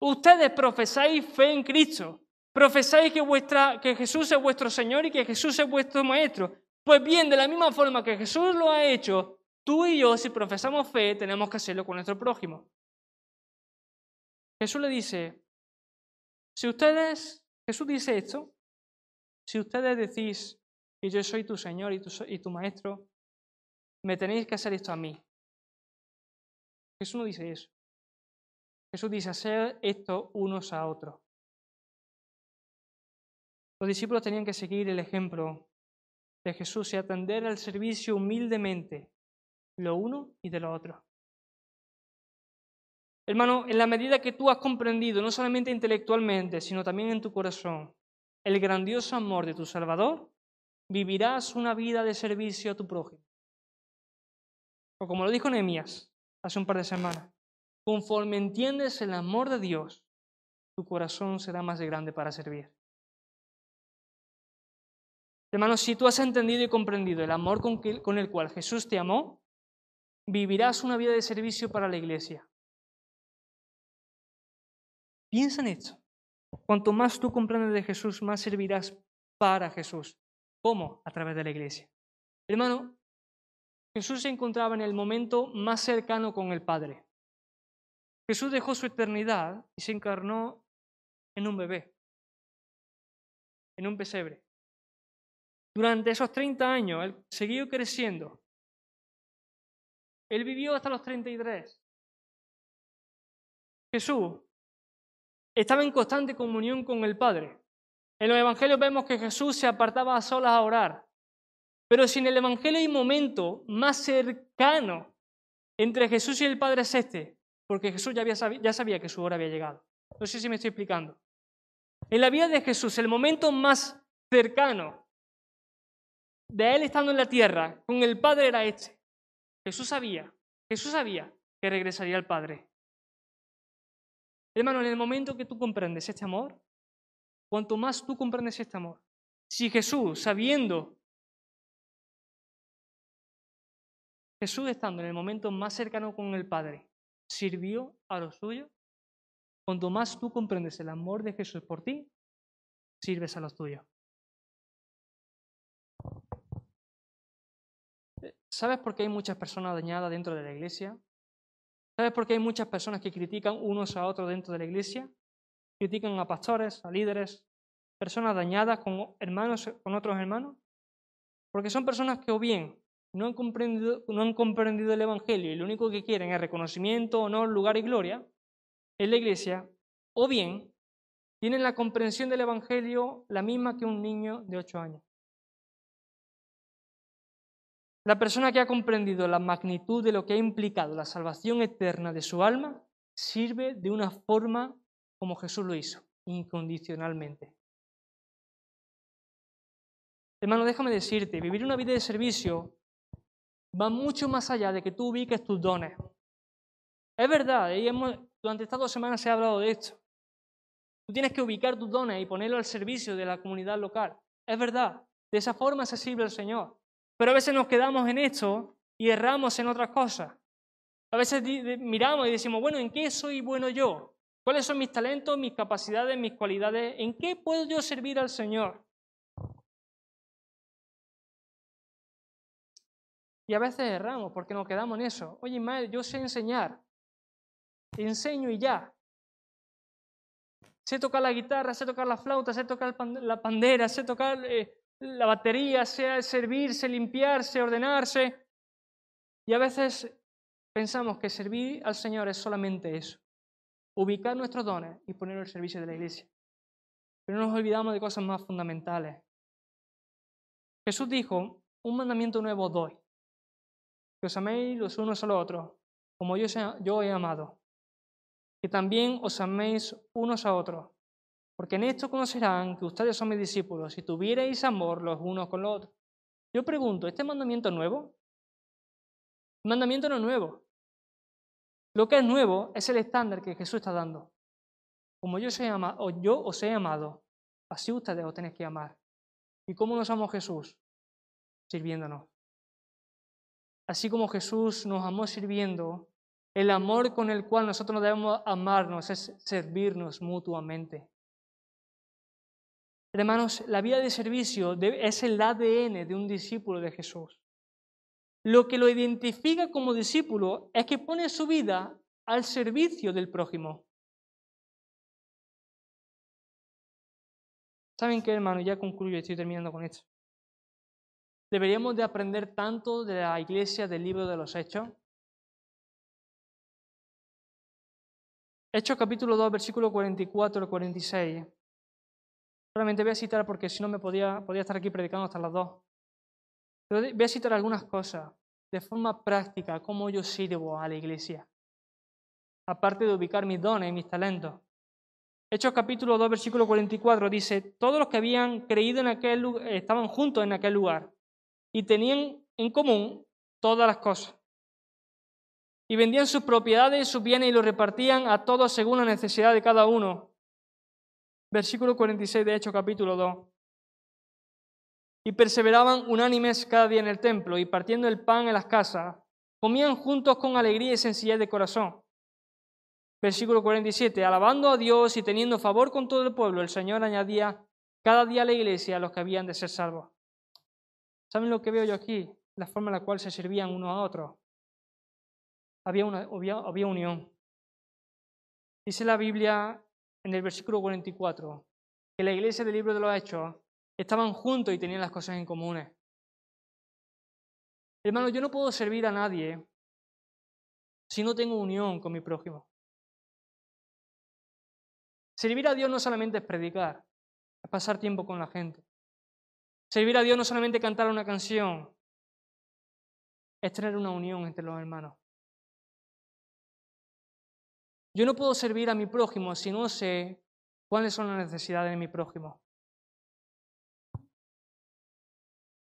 Ustedes profesáis fe en Cristo, profesáis que Jesús es vuestro Señor y que Jesús es vuestro Maestro. Pues bien, de la misma forma que Jesús lo ha hecho, tú y yo, si profesamos fe, tenemos que hacerlo con nuestro prójimo. Jesús le dice, si ustedes, Jesús dice esto, si ustedes decís que yo soy tu Señor y tu, y tu Maestro, me tenéis que hacer esto a mí. Jesús no dice eso. Jesús dice, hacer esto unos a otros. Los discípulos tenían que seguir el ejemplo de Jesús y atender al servicio humildemente, lo uno y de lo otro. Hermano, en la medida que tú has comprendido, no solamente intelectualmente, sino también en tu corazón, el grandioso amor de tu Salvador, vivirás una vida de servicio a tu prójimo. O como lo dijo Nehemías hace un par de semanas, Conforme entiendes el amor de Dios, tu corazón será más grande para servir. Hermanos, si tú has entendido y comprendido el amor con, el cual Jesús te amó, vivirás una vida de servicio para la iglesia. Piensa en esto. Cuanto más tú comprendes de Jesús, más servirás para Jesús. ¿Cómo? A través de la iglesia. Hermano, Jesús se encontraba en el momento más cercano con el Padre. Jesús dejó su eternidad y se encarnó en un bebé, en un pesebre. Durante esos 30 años, él siguió creciendo. Él vivió hasta los 33. Jesús estaba en constante comunión con el Padre. En los evangelios vemos que Jesús se apartaba a solas a orar. Pero si en el evangelio hay momento más cercano entre Jesús y el Padre es este, porque Jesús ya, ya sabía que su hora había llegado. No sé si me estoy explicando. En la vida de Jesús, el momento más cercano de él estando en la tierra con el Padre era este. Jesús sabía, Jesús sabía que regresaría al Padre. Hermano, en el momento que tú comprendes este amor, cuanto más tú comprendes este amor, si Jesús, sabiendo, Jesús estando en el momento más cercano con el Padre, sirvió a los suyos, cuanto más tú comprendes el amor de Jesús por ti, sirves a los tuyos. ¿Sabes por qué hay muchas personas dañadas dentro de la iglesia? ¿Sabes por qué hay muchas personas que critican unos a otros dentro de la iglesia? Critican a pastores, a líderes, personas dañadas con hermanos, con otros hermanos. Porque son personas que o bien no han comprendido, no han comprendido el Evangelio y lo único que quieren es reconocimiento, honor, lugar y gloria en la iglesia, o bien tienen la comprensión del Evangelio la misma que un niño de ocho años. La persona que ha comprendido la magnitud de lo que ha implicado la salvación eterna de su alma sirve de una forma como Jesús lo hizo, incondicionalmente. Hermano, déjame decirte, vivir una vida de servicio va mucho más allá de que tú ubiques tus dones. Es verdad, y durante estas dos semanas se ha hablado de esto. Tú tienes que ubicar tus dones y ponerlo al servicio de la comunidad local. Es verdad, de esa forma se sirve al Señor. Pero a veces nos quedamos en esto y erramos en otras cosas. A veces miramos y decimos, bueno, ¿en qué soy bueno yo? ¿Cuáles son mis talentos, mis capacidades, mis cualidades? ¿En qué puedo yo servir al Señor? Y a veces erramos porque nos quedamos en eso. Oye, madre, yo sé enseñar. Enseño y ya. Sé tocar la guitarra, sé tocar la flauta, sé tocar la pandera, sé tocar eh, la batería, sé servirse, limpiarse, ordenarse. Y a veces pensamos que servir al Señor es solamente eso. Ubicar nuestros dones y ponerlos al servicio de la iglesia. Pero no nos olvidamos de cosas más fundamentales. Jesús dijo, un mandamiento nuevo doy. Que os améis los unos a los otros, como yo, yo he amado que también os améis unos a otros, porque en esto conocerán que ustedes son mis discípulos, si tuvierais amor los unos con los otros. Yo pregunto, ¿este mandamiento es nuevo? El mandamiento no es nuevo. Lo que es nuevo es el estándar que Jesús está dando. Como yo, amado, yo os he amado, así ustedes os tenéis que amar. ¿Y cómo nos amó Jesús? Sirviéndonos. Así como Jesús nos amó sirviendo, el amor con el cual nosotros debemos amarnos es servirnos mutuamente. Hermanos, la vida de servicio es el ADN de un discípulo de Jesús. Lo que lo identifica como discípulo es que pone su vida al servicio del prójimo. ¿Saben qué, hermano? Ya concluyo estoy terminando con esto. Deberíamos de aprender tanto de la iglesia del libro de los Hechos. Hechos capítulo 2, versículo 44 al 46. Solamente voy a citar porque si no me podía, podía estar aquí predicando hasta las 2. Pero voy a citar algunas cosas de forma práctica, cómo yo sirvo a la iglesia. Aparte de ubicar mis dones y mis talentos. Hechos capítulo 2, versículo 44 dice, todos los que habían creído en aquel lugar, estaban juntos en aquel lugar y tenían en común todas las cosas y vendían sus propiedades sus bienes y los repartían a todos según la necesidad de cada uno. Versículo 46 de Hechos capítulo 2. Y perseveraban unánimes cada día en el templo y partiendo el pan en las casas, comían juntos con alegría y sencillez de corazón. Versículo 47. Alabando a Dios y teniendo favor con todo el pueblo, el Señor añadía cada día a la iglesia a los que habían de ser salvos. ¿Saben lo que veo yo aquí? La forma en la cual se servían unos a otros había, una, había, unión. Dice la Biblia en el versículo 44 que la iglesia del libro de los Hechos estaban juntos y tenían las cosas en comunes. Hermano, yo no puedo servir a nadie si no tengo unión con mi prójimo. Servir a Dios no solamente es predicar, es pasar tiempo con la gente. Servir a Dios no solamente cantar una canción, es tener una unión entre los hermanos. Yo no puedo servir a mi prójimo si no sé cuáles son las necesidades de mi prójimo.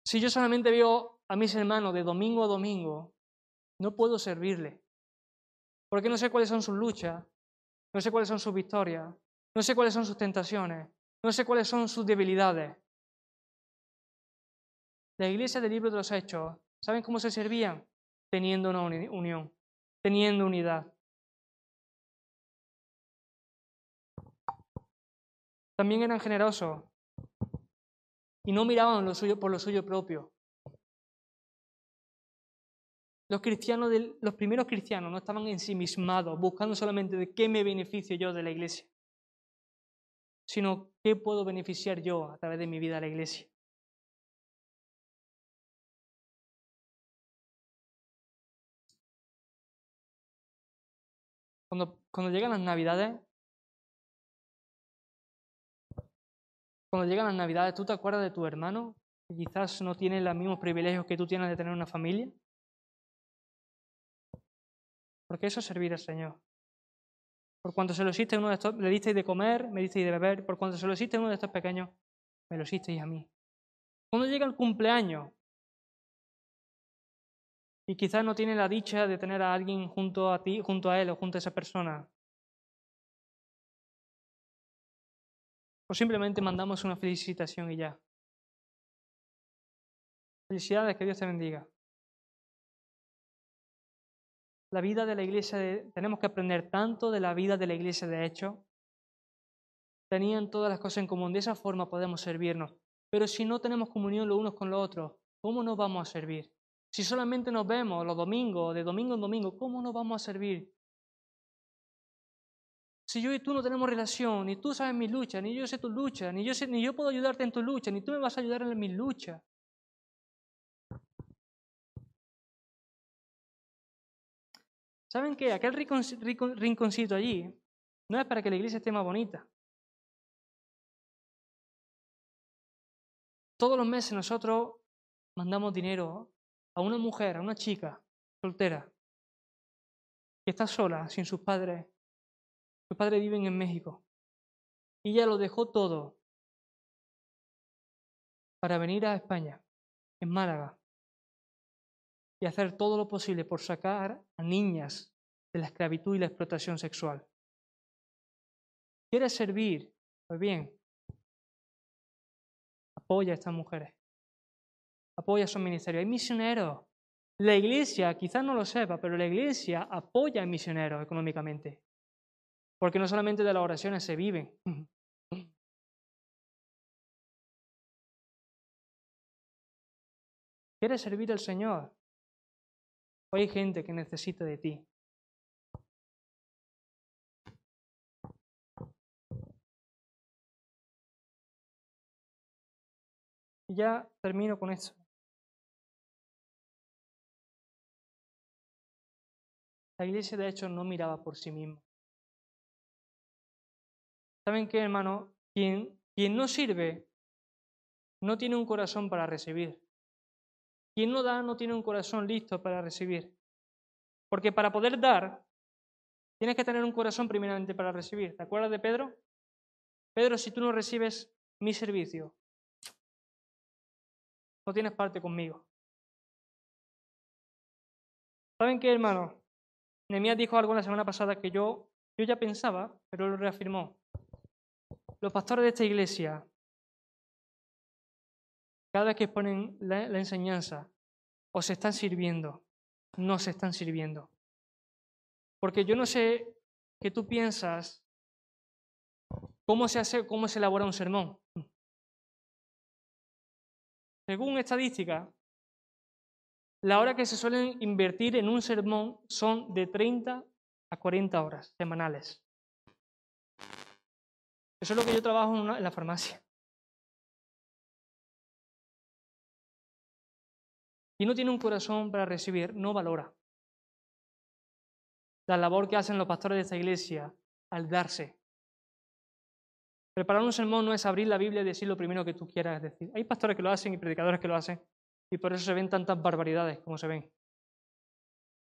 Si yo solamente veo a mis hermanos de domingo a domingo, no puedo servirle. Porque no sé cuáles son sus luchas, no sé cuáles son sus victorias, no sé cuáles son sus tentaciones, no sé cuáles son sus debilidades. La iglesia del libro de los Hechos, ¿saben cómo se servían? Teniendo una unión, teniendo unidad. También eran generosos y no miraban lo suyo por lo suyo propio. Los cristianos, los primeros cristianos no estaban ensimismados, buscando solamente de qué me beneficio yo de la iglesia, sino qué puedo beneficiar yo a través de mi vida a la iglesia. Cuando, cuando llegan las navidades, Cuando llegan las Navidades, ¿tú te acuerdas de tu hermano que quizás no tiene los mismos privilegios que tú tienes de tener una familia? Porque eso es servir al Señor. Por cuanto se lo hiciste uno de estos, le disteis de comer, me disteis de beber. Por cuanto se lo hiciste uno de estos pequeños, me lo hicisteis a mí. Cuando llega el cumpleaños y quizás no tiene la dicha de tener a alguien junto a ti, junto a él o junto a esa persona, O simplemente mandamos una felicitación y ya. Felicidades, que Dios te bendiga. La vida de la iglesia, tenemos que aprender tanto de la vida de la iglesia de hecho. Tenían todas las cosas en común, de esa forma podemos servirnos. Pero si no tenemos comunión los unos con los otros, ¿cómo nos vamos a servir? Si solamente nos vemos los domingos, de domingo en domingo, ¿cómo nos vamos a servir? Si yo y tú no tenemos relación, ni tú sabes mis luchas, ni yo sé tus luchas, ni yo, puedo ayudarte en tus luchas, ni tú me vas a ayudar en mis luchas. ¿Saben qué? Aquel rinconcito allí no es para que la iglesia esté más bonita. Todos los meses nosotros mandamos dinero a una mujer, a una chica soltera, que está sola, sin sus padres, sus padres viven en México. Y ella lo dejó todo para venir a España, en Málaga, y hacer todo lo posible por sacar a niñas de la esclavitud y la explotación sexual. ¿Quieres servir? Pues bien, apoya a estas mujeres. Apoya a su ministerio. Hay misioneros. La iglesia, quizás no lo sepa, pero la iglesia apoya a misioneros económicamente. Porque no solamente de las oraciones se viven. ¿Quieres servir al Señor? Hoy hay gente que necesita de ti. Y ya termino con eso. La iglesia de hecho no miraba por sí misma. ¿Saben qué, hermano? Quien, quien no sirve no tiene un corazón para recibir. Quien no da no tiene un corazón listo para recibir. Porque para poder dar, tienes que tener un corazón primeramente para recibir. ¿Te acuerdas de Pedro? Pedro, si tú no recibes mi servicio, no tienes parte conmigo. ¿Saben qué, hermano? Nehemías dijo algo la semana pasada que yo, yo ya pensaba, pero lo reafirmó los pastores de esta iglesia, cada vez que exponen la, enseñanza, o se están sirviendo, no se están sirviendo. Porque yo no sé qué tú piensas, cómo se hace, cómo se elabora un sermón. Según estadística, la hora que se suelen invertir en un sermón son de 30 a 40 horas semanales. Eso es lo que yo trabajo en, la farmacia. Y no tiene un corazón para recibir, no valora la labor que hacen los pastores de esta iglesia al darse. Preparar un sermón no es abrir la Biblia y decir lo primero que tú quieras decir. Hay pastores que lo hacen y predicadores que lo hacen, y por eso se ven tantas barbaridades como se ven.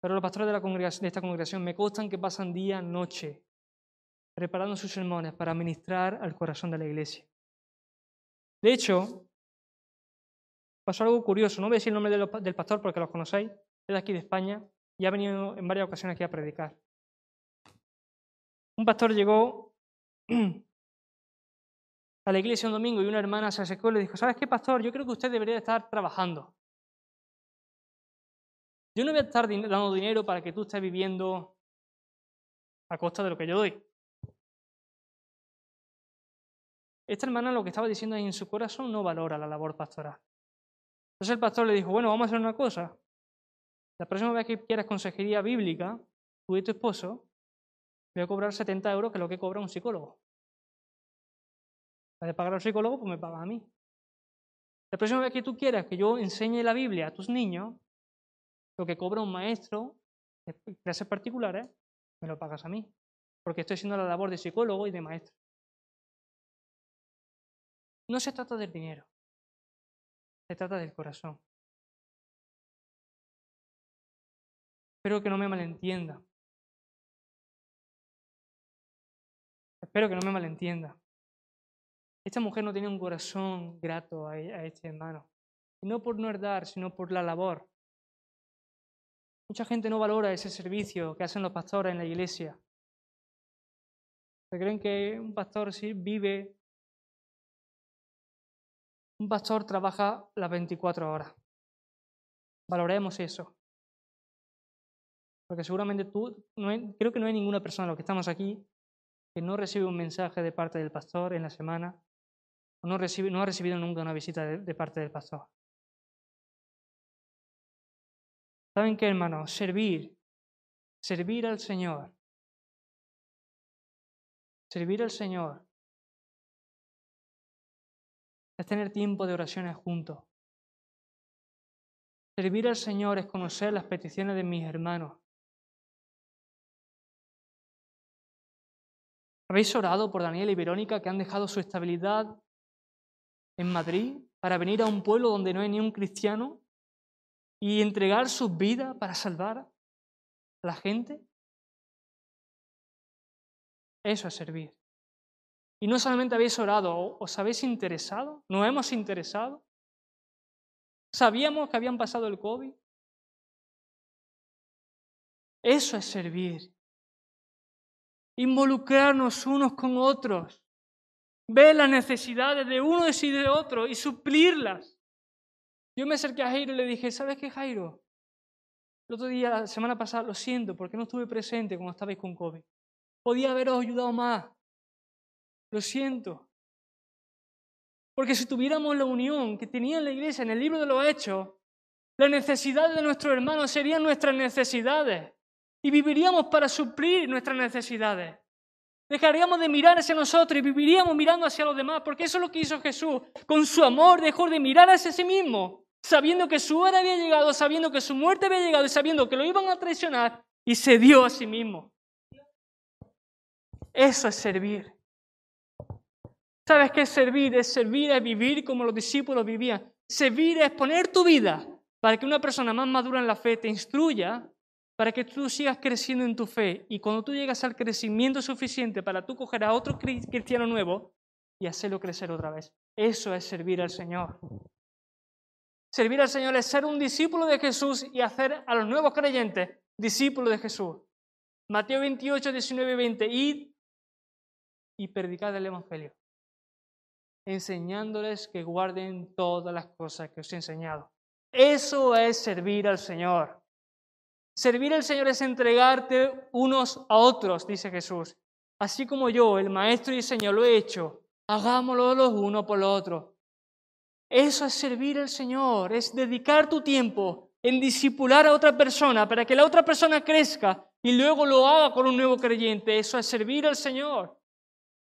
Pero los pastores de, de esta congregación me constan que pasan día, noche, preparando sus sermones para ministrar al corazón de la iglesia. De hecho, pasó algo curioso, no voy a decir el nombre del pastor porque lo conocéis, es de aquí de España y ha venido en varias ocasiones aquí a predicar. Un pastor llegó a la iglesia un domingo y una hermana se acercó y le dijo, ¿sabes qué, pastor? Yo creo que usted debería estar trabajando. Yo no voy a estar dando dinero para que tú estés viviendo a costa de lo que yo doy. Esta hermana lo que estaba diciendo ahí en su corazón no valora la labor pastoral. Entonces el pastor le dijo, bueno, vamos a hacer una cosa. La próxima vez que quieras consejería bíblica, tú y tu esposo, voy a cobrar 70 euros, que es lo que cobra un psicólogo. Para pagar al psicólogo, pues me paga a mí. La próxima vez que tú quieras que yo enseñe la Biblia a tus niños, lo que cobra un maestro clases particulares, me lo pagas a mí. Porque estoy haciendo la labor de psicólogo y de maestro. No se trata del dinero, se trata del corazón. Espero que no me malentienda. Espero que no me malentienda. Esta mujer no tiene un corazón grato a, este hermano. Y no por no dar, sino por la labor. Mucha gente no valora ese servicio que hacen los pastores en la iglesia. Se creen que un pastor vive Un pastor trabaja las 24 horas. Valoremos eso. Porque seguramente tú, no creo que no hay ninguna persona, los que estamos aquí, que no recibe un mensaje de parte del pastor en la semana, o no, ha recibido nunca una visita de, de parte del pastor. ¿Saben qué, hermano? Servir, servir al Señor, servir al Señor es tener tiempo de oraciones juntos. Servir al Señor es conocer las peticiones de mis hermanos. ¿Habéis orado por Daniel y Verónica que han dejado su estabilidad en Madrid para venir a un pueblo donde no hay ni un cristiano y entregar sus vidas para salvar a la gente? Eso es servir. Y no solamente habéis orado, os habéis interesado, nos hemos interesado. Sabíamos que habían pasado el COVID. Eso es servir. Involucrarnos unos con otros. Ver las necesidades de unos y de otros y suplirlas. Yo me acerqué a Jairo y le dije, ¿sabes qué, Jairo? El otro día, la semana pasada, lo siento porque no estuve presente cuando estabais con COVID. Podía haberos ayudado más. Lo siento. Porque si tuviéramos la unión que tenía la iglesia en el libro de los Hechos, las necesidades de nuestros hermanos serían nuestras necesidades y viviríamos para suplir nuestras necesidades. Dejaríamos de mirar hacia nosotros y viviríamos mirando hacia los demás, porque eso es lo que hizo Jesús. Con su amor dejó de mirar hacia sí mismo, sabiendo que su hora había llegado, sabiendo que su muerte había llegado y sabiendo que lo iban a traicionar, y se dio a sí mismo. Eso es servir. ¿Sabes qué es servir? Es servir, es vivir como los discípulos vivían. Servir es poner tu vida para que una persona más madura en la fe te instruya, para que tú sigas creciendo en tu fe. Y cuando tú llegas al crecimiento suficiente para tú coger a otro cristiano nuevo y hacerlo crecer otra vez. Eso es servir al Señor. Servir al Señor es ser un discípulo de Jesús y hacer a los nuevos creyentes discípulos de Jesús. Mateo 28, 19 y 20. Id y predicad el Evangelio enseñándoles que guarden todas las cosas que os he enseñado. Eso es servir al Señor. Servir al Señor es entregarte unos a otros, dice Jesús. Así como yo, el Maestro y Señor, lo he hecho, hagámoslo los unos por los otros. Eso es servir al Señor, es dedicar tu tiempo en disipular a otra persona para que la otra persona crezca y luego lo haga con un nuevo creyente. Eso es servir al Señor.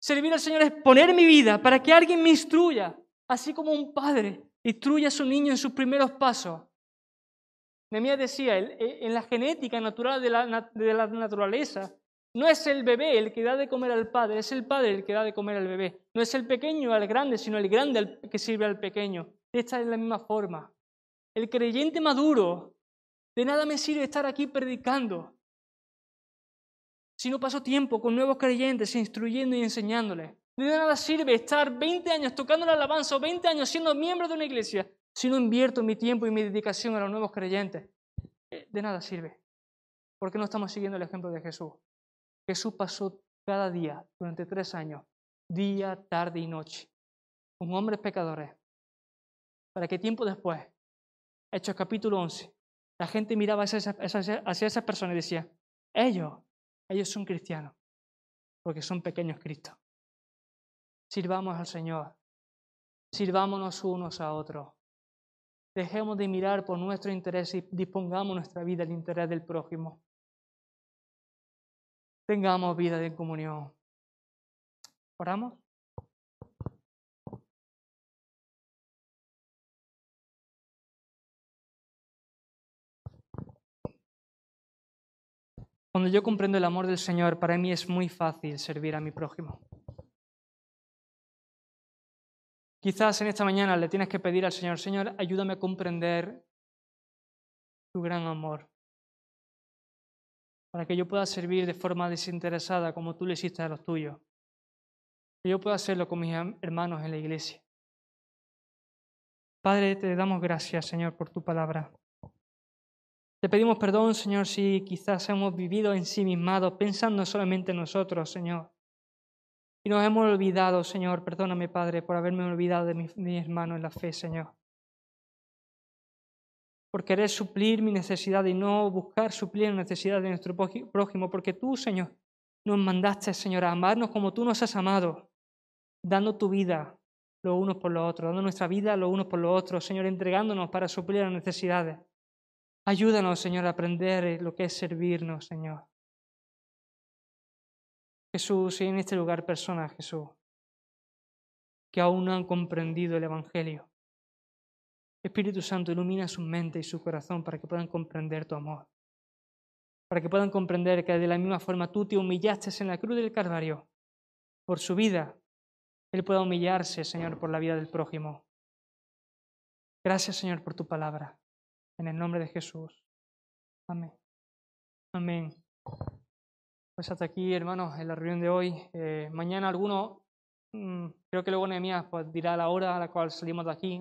Servir al Señor es poner mi vida para que alguien me instruya, así como un padre instruye a su niño en sus primeros pasos. Nehemías decía, en la genética natural de la, naturaleza, no es el bebé el que da de comer al padre, es el padre el que da de comer al bebé. No es el pequeño al grande, sino el grande el que sirve al pequeño. Esta es la misma forma. El creyente maduro, de nada me sirve estar aquí predicando si no paso tiempo con nuevos creyentes, instruyendo y enseñándoles? De nada sirve estar 20 años tocando la alabanza o 20 años siendo miembro de una iglesia si no invierto mi tiempo y mi dedicación a los nuevos creyentes. Eh, de nada sirve. Porque no estamos siguiendo el ejemplo de Jesús. Jesús pasó cada día, durante tres años, día, tarde y noche, con hombres pecadores, para que tiempo después, Hechos capítulo 11, la gente miraba hacia esas personas y decía, ellos ellos son cristianos, porque son pequeños Cristos. Sirvamos al Señor, sirvámonos unos a otros. Dejemos de mirar por nuestro interés y dispongamos nuestra vida al interés del prójimo. Tengamos vida de comunión. ¿Oramos? Cuando yo comprendo el amor del Señor, para mí es muy fácil servir a mi prójimo. Quizás en esta mañana le tienes que pedir al Señor, Señor, ayúdame a comprender tu gran amor, para que yo pueda servir de forma desinteresada como tú le hiciste a los tuyos, que yo pueda hacerlo con mis hermanos en la iglesia. Padre, te damos gracias, Señor, por tu palabra. Te pedimos perdón, Señor, si quizás hemos vivido ensimismados pensando solamente en nosotros, Señor. Y nos hemos olvidado, Señor, perdóname, Padre, por haberme olvidado de mi, mi hermano en la fe, Señor. Por querer suplir mi necesidad y no buscar suplir la necesidad de nuestro próji- prójimo, porque tú, Señor, nos mandaste, Señor, a amarnos como tú nos has amado, dando tu vida los unos por los otros, dando nuestra vida los unos por los otros, Señor, entregándonos para suplir las necesidades. Ayúdanos, Señor, a aprender lo que es servirnos, Señor. Jesús, y en este lugar personas, Jesús, que aún no han comprendido el Evangelio. Espíritu Santo, ilumina su mente y su corazón para que puedan comprender tu amor. Para que puedan comprender que de la misma forma tú te humillaste en la cruz del Calvario por su vida, Él pueda humillarse, Señor, por la vida del prójimo. Gracias, Señor, por tu palabra. En el nombre de Jesús. Amén. Amén. Pues hasta aquí, hermanos, en la reunión de hoy. Eh, mañana alguno, mm, creo que luego Nehemías pues, dirá la hora a la cual salimos de aquí.